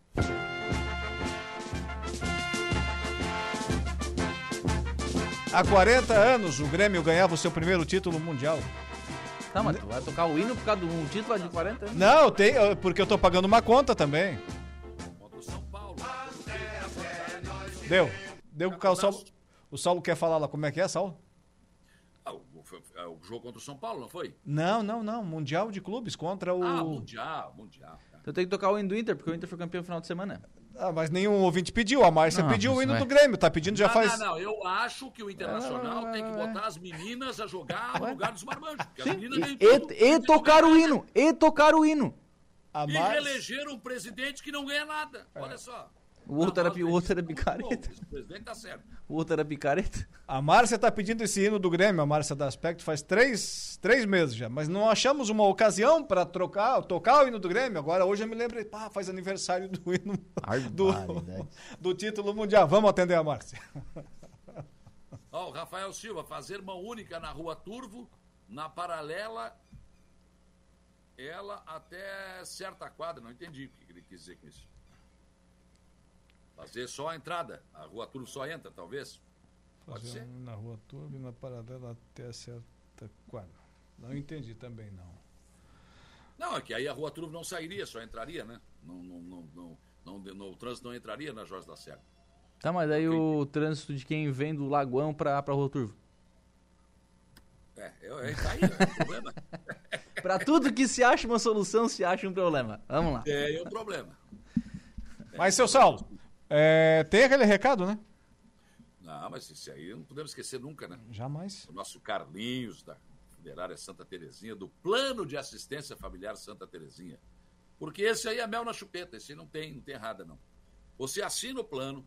Há 40 anos o Grêmio ganhava o seu primeiro título mundial. Tá, mas tu vai tocar o hino por causa de um título de 40 anos? Não, tem, porque eu tô pagando uma conta também. Deu. Deu com o Saulo. O Saulo quer falar lá como é que é, Saulo? Ah, o, foi- é o jogo contra o São Paulo, não foi? Não, não, não. Mundial de clubes contra o. Ah, Mundial, Mundial. Então tem que tocar o hino do Inter, porque o Inter foi campeão no final de semana. Ah, mas nenhum ouvinte pediu. A Márcia Não, pediu o hino vai. do Grêmio. Tá pedindo já não, faz. não, não. Eu acho que o Internacional tem que botar as meninas a jogar no lugar dos marmanjos. Porque as meninas E, tudo. e tocar o hino, e tocar o hino. A E Mar- reelegeram um presidente que não ganha nada. É. Olha só. O outro era, o outro era picareta. Esse presidente tá certo. O outro era picareta. A Márcia tá pedindo esse hino do Grêmio, a Márcia da Aspecto, faz três, três meses já. Mas não achamos uma ocasião para trocar, tocar o hino do Grêmio. Agora, hoje eu me lembrei, pá, faz aniversário do hino do, Barbaridade. do título mundial. Vamos atender a Márcia. Ó, o Rafael Silva, fazer mão única na rua Turvo, na paralela, ela até certa quadra. Não entendi o que ele quis dizer com isso. Fazer só a entrada. A rua Turvo só entra, talvez. Pode Fazer ser. um Na rua Turbo e na paralela até certa quadra. Não entendi também, não. Não, é que aí a rua Turvo não sairia, só entraria, né? Não, não, não, não, não, não- o trânsito não entraria na Jorge da Serra. Tá, mas aí o trânsito de quem vem do Lagoão pra, pra Rua Turvo. É, é, é tá aí, é problema. Pra tudo que se acha uma solução, se acha um problema. Vamos lá. É, é o problema. Mas, seu Saulo, é, tem aquele recado, né? Não, mas isso aí não podemos esquecer nunca, né? Jamais. O nosso Carlinhos, da Funerária Santa Terezinha, do Plano de Assistência Familiar Santa Terezinha. Porque esse aí é mel na chupeta, esse não tem, não tem errada, não. Você assina o plano,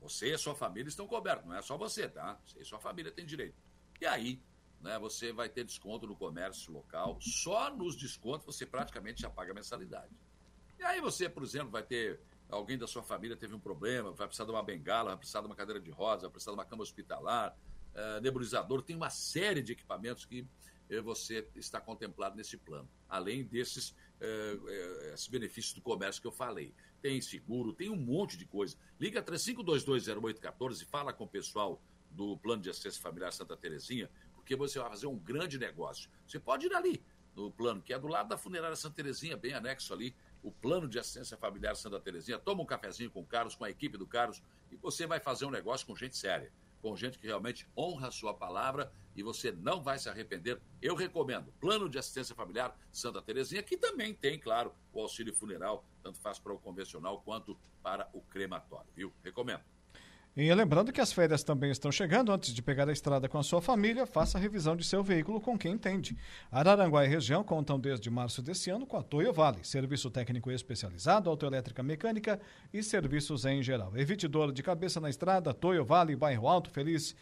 você e a sua família estão cobertos, não é só você, tá? Você e sua família têm direito. E aí, né, você vai ter desconto no comércio local, só nos descontos você praticamente já paga a mensalidade. E aí você, por exemplo, vai ter alguém da sua família teve um problema, vai precisar de uma bengala, vai precisar de uma cadeira de rodas, vai precisar de uma cama hospitalar, eh, nebulizador, tem uma série de equipamentos que eh, você está contemplado nesse plano. Além desses eh, esses benefícios do comércio que eu falei. Tem seguro, tem um monte de coisa. Liga 35220814 e fala com o pessoal do Plano de Assistência Familiar Santa Terezinha, porque você vai fazer um grande negócio. Você pode ir ali no plano, que é do lado da funerária Santa Terezinha, bem anexo ali, o plano de assistência familiar Santa Terezinha. Toma um cafezinho com o Carlos, com a equipe do Carlos, e você vai fazer um negócio com gente séria, com gente que realmente honra a sua palavra e você não vai se arrepender. Eu recomendo Plano de Assistência Familiar Santa Terezinha, que também tem, claro, o auxílio funeral, tanto faz para o convencional quanto para o crematório, viu? Recomendo. E lembrando que as férias também estão chegando. Antes de pegar a estrada com a sua família, faça a revisão de seu veículo com quem entende. Araranguá e região contam desde março desse ano com a Toyo Vale, serviço técnico especializado, autoelétrica mecânica e serviços em geral. Evite dor de cabeça na estrada, Toyo Vale, bairro Alto Feliz,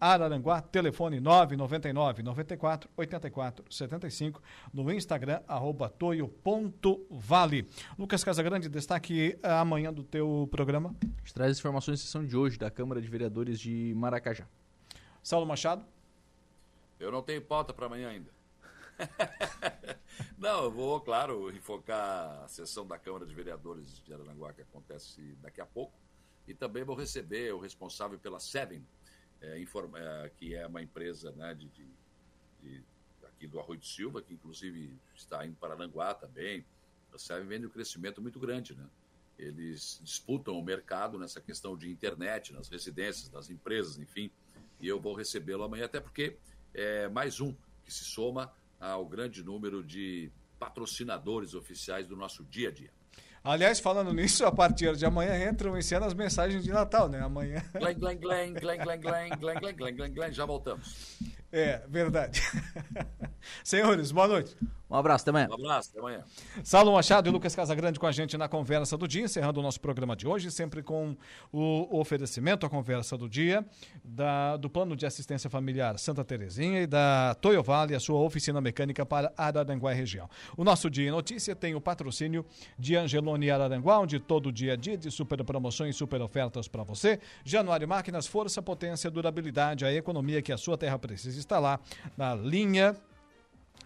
Araranguá, telefone 999 94 84 75, no Instagram, arroba toio.vale. Lucas Casagrande, destaque amanhã do teu programa. A gente traz as informações da sessão de hoje da Câmara de Vereadores de Maracajá. Saulo Machado. Eu não tenho pauta para amanhã ainda. não, eu vou, claro, enfocar a sessão da Câmara de Vereadores de Araranguá, que acontece daqui a pouco. E também vou receber o responsável pela Seven, é, informa, é, que é uma empresa né, de, de, de, aqui do Arroio de Silva, que inclusive está indo para Aranguá também. Seven vem um crescimento muito grande, né? Eles disputam o mercado nessa questão de internet, nas residências, nas empresas, enfim. E eu vou recebê-lo amanhã, até porque é mais um que se soma ao grande número de patrocinadores oficiais do nosso dia a dia. Aliás, falando nisso, a partir de amanhã entram em cena as mensagens de Natal, né? Amanhã. Glen, glen, glen, glen, glen, glen, glen, glen, glen, glen, glen, já voltamos. É, verdade. Senhores, boa noite. Um abraço, até amanhã. Um abraço, até amanhã. Saulo Machado e Lucas Casagrande com a gente na conversa do dia, encerrando o nosso programa de hoje, sempre com o oferecimento, a conversa do dia, da, do Plano de Assistência Familiar Santa Terezinha e da Toyo Vale, a sua oficina mecânica para Araranguá e região. O nosso Dia em Notícia tem o patrocínio de Angelone Araranguá, onde todo dia a dia de super promoções, super ofertas para você. Januário Máquinas, força, potência, durabilidade, a economia que a sua terra precisa está lá na linha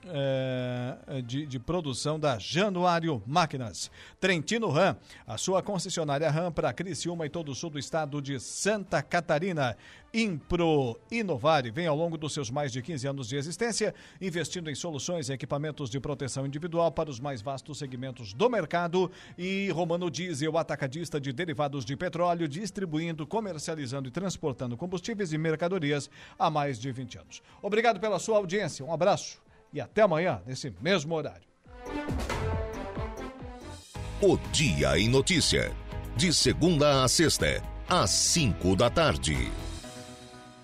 é, de, de, produção da Januário Máquinas. Trentino Ram, a sua concessionária Ram para Criciúma e todo o sul do estado de Santa Catarina. Impro Inovare vem ao longo dos seus mais de 15 anos de existência, investindo em soluções e equipamentos de proteção individual para os mais vastos segmentos do mercado. E Romano Diesel, atacadista de derivados de petróleo, distribuindo, comercializando e transportando combustíveis e mercadorias há mais de 20 anos. Obrigado pela sua audiência. Um abraço e até amanhã, nesse mesmo horário. O Dia em Notícia. De segunda a sexta, às cinco da tarde.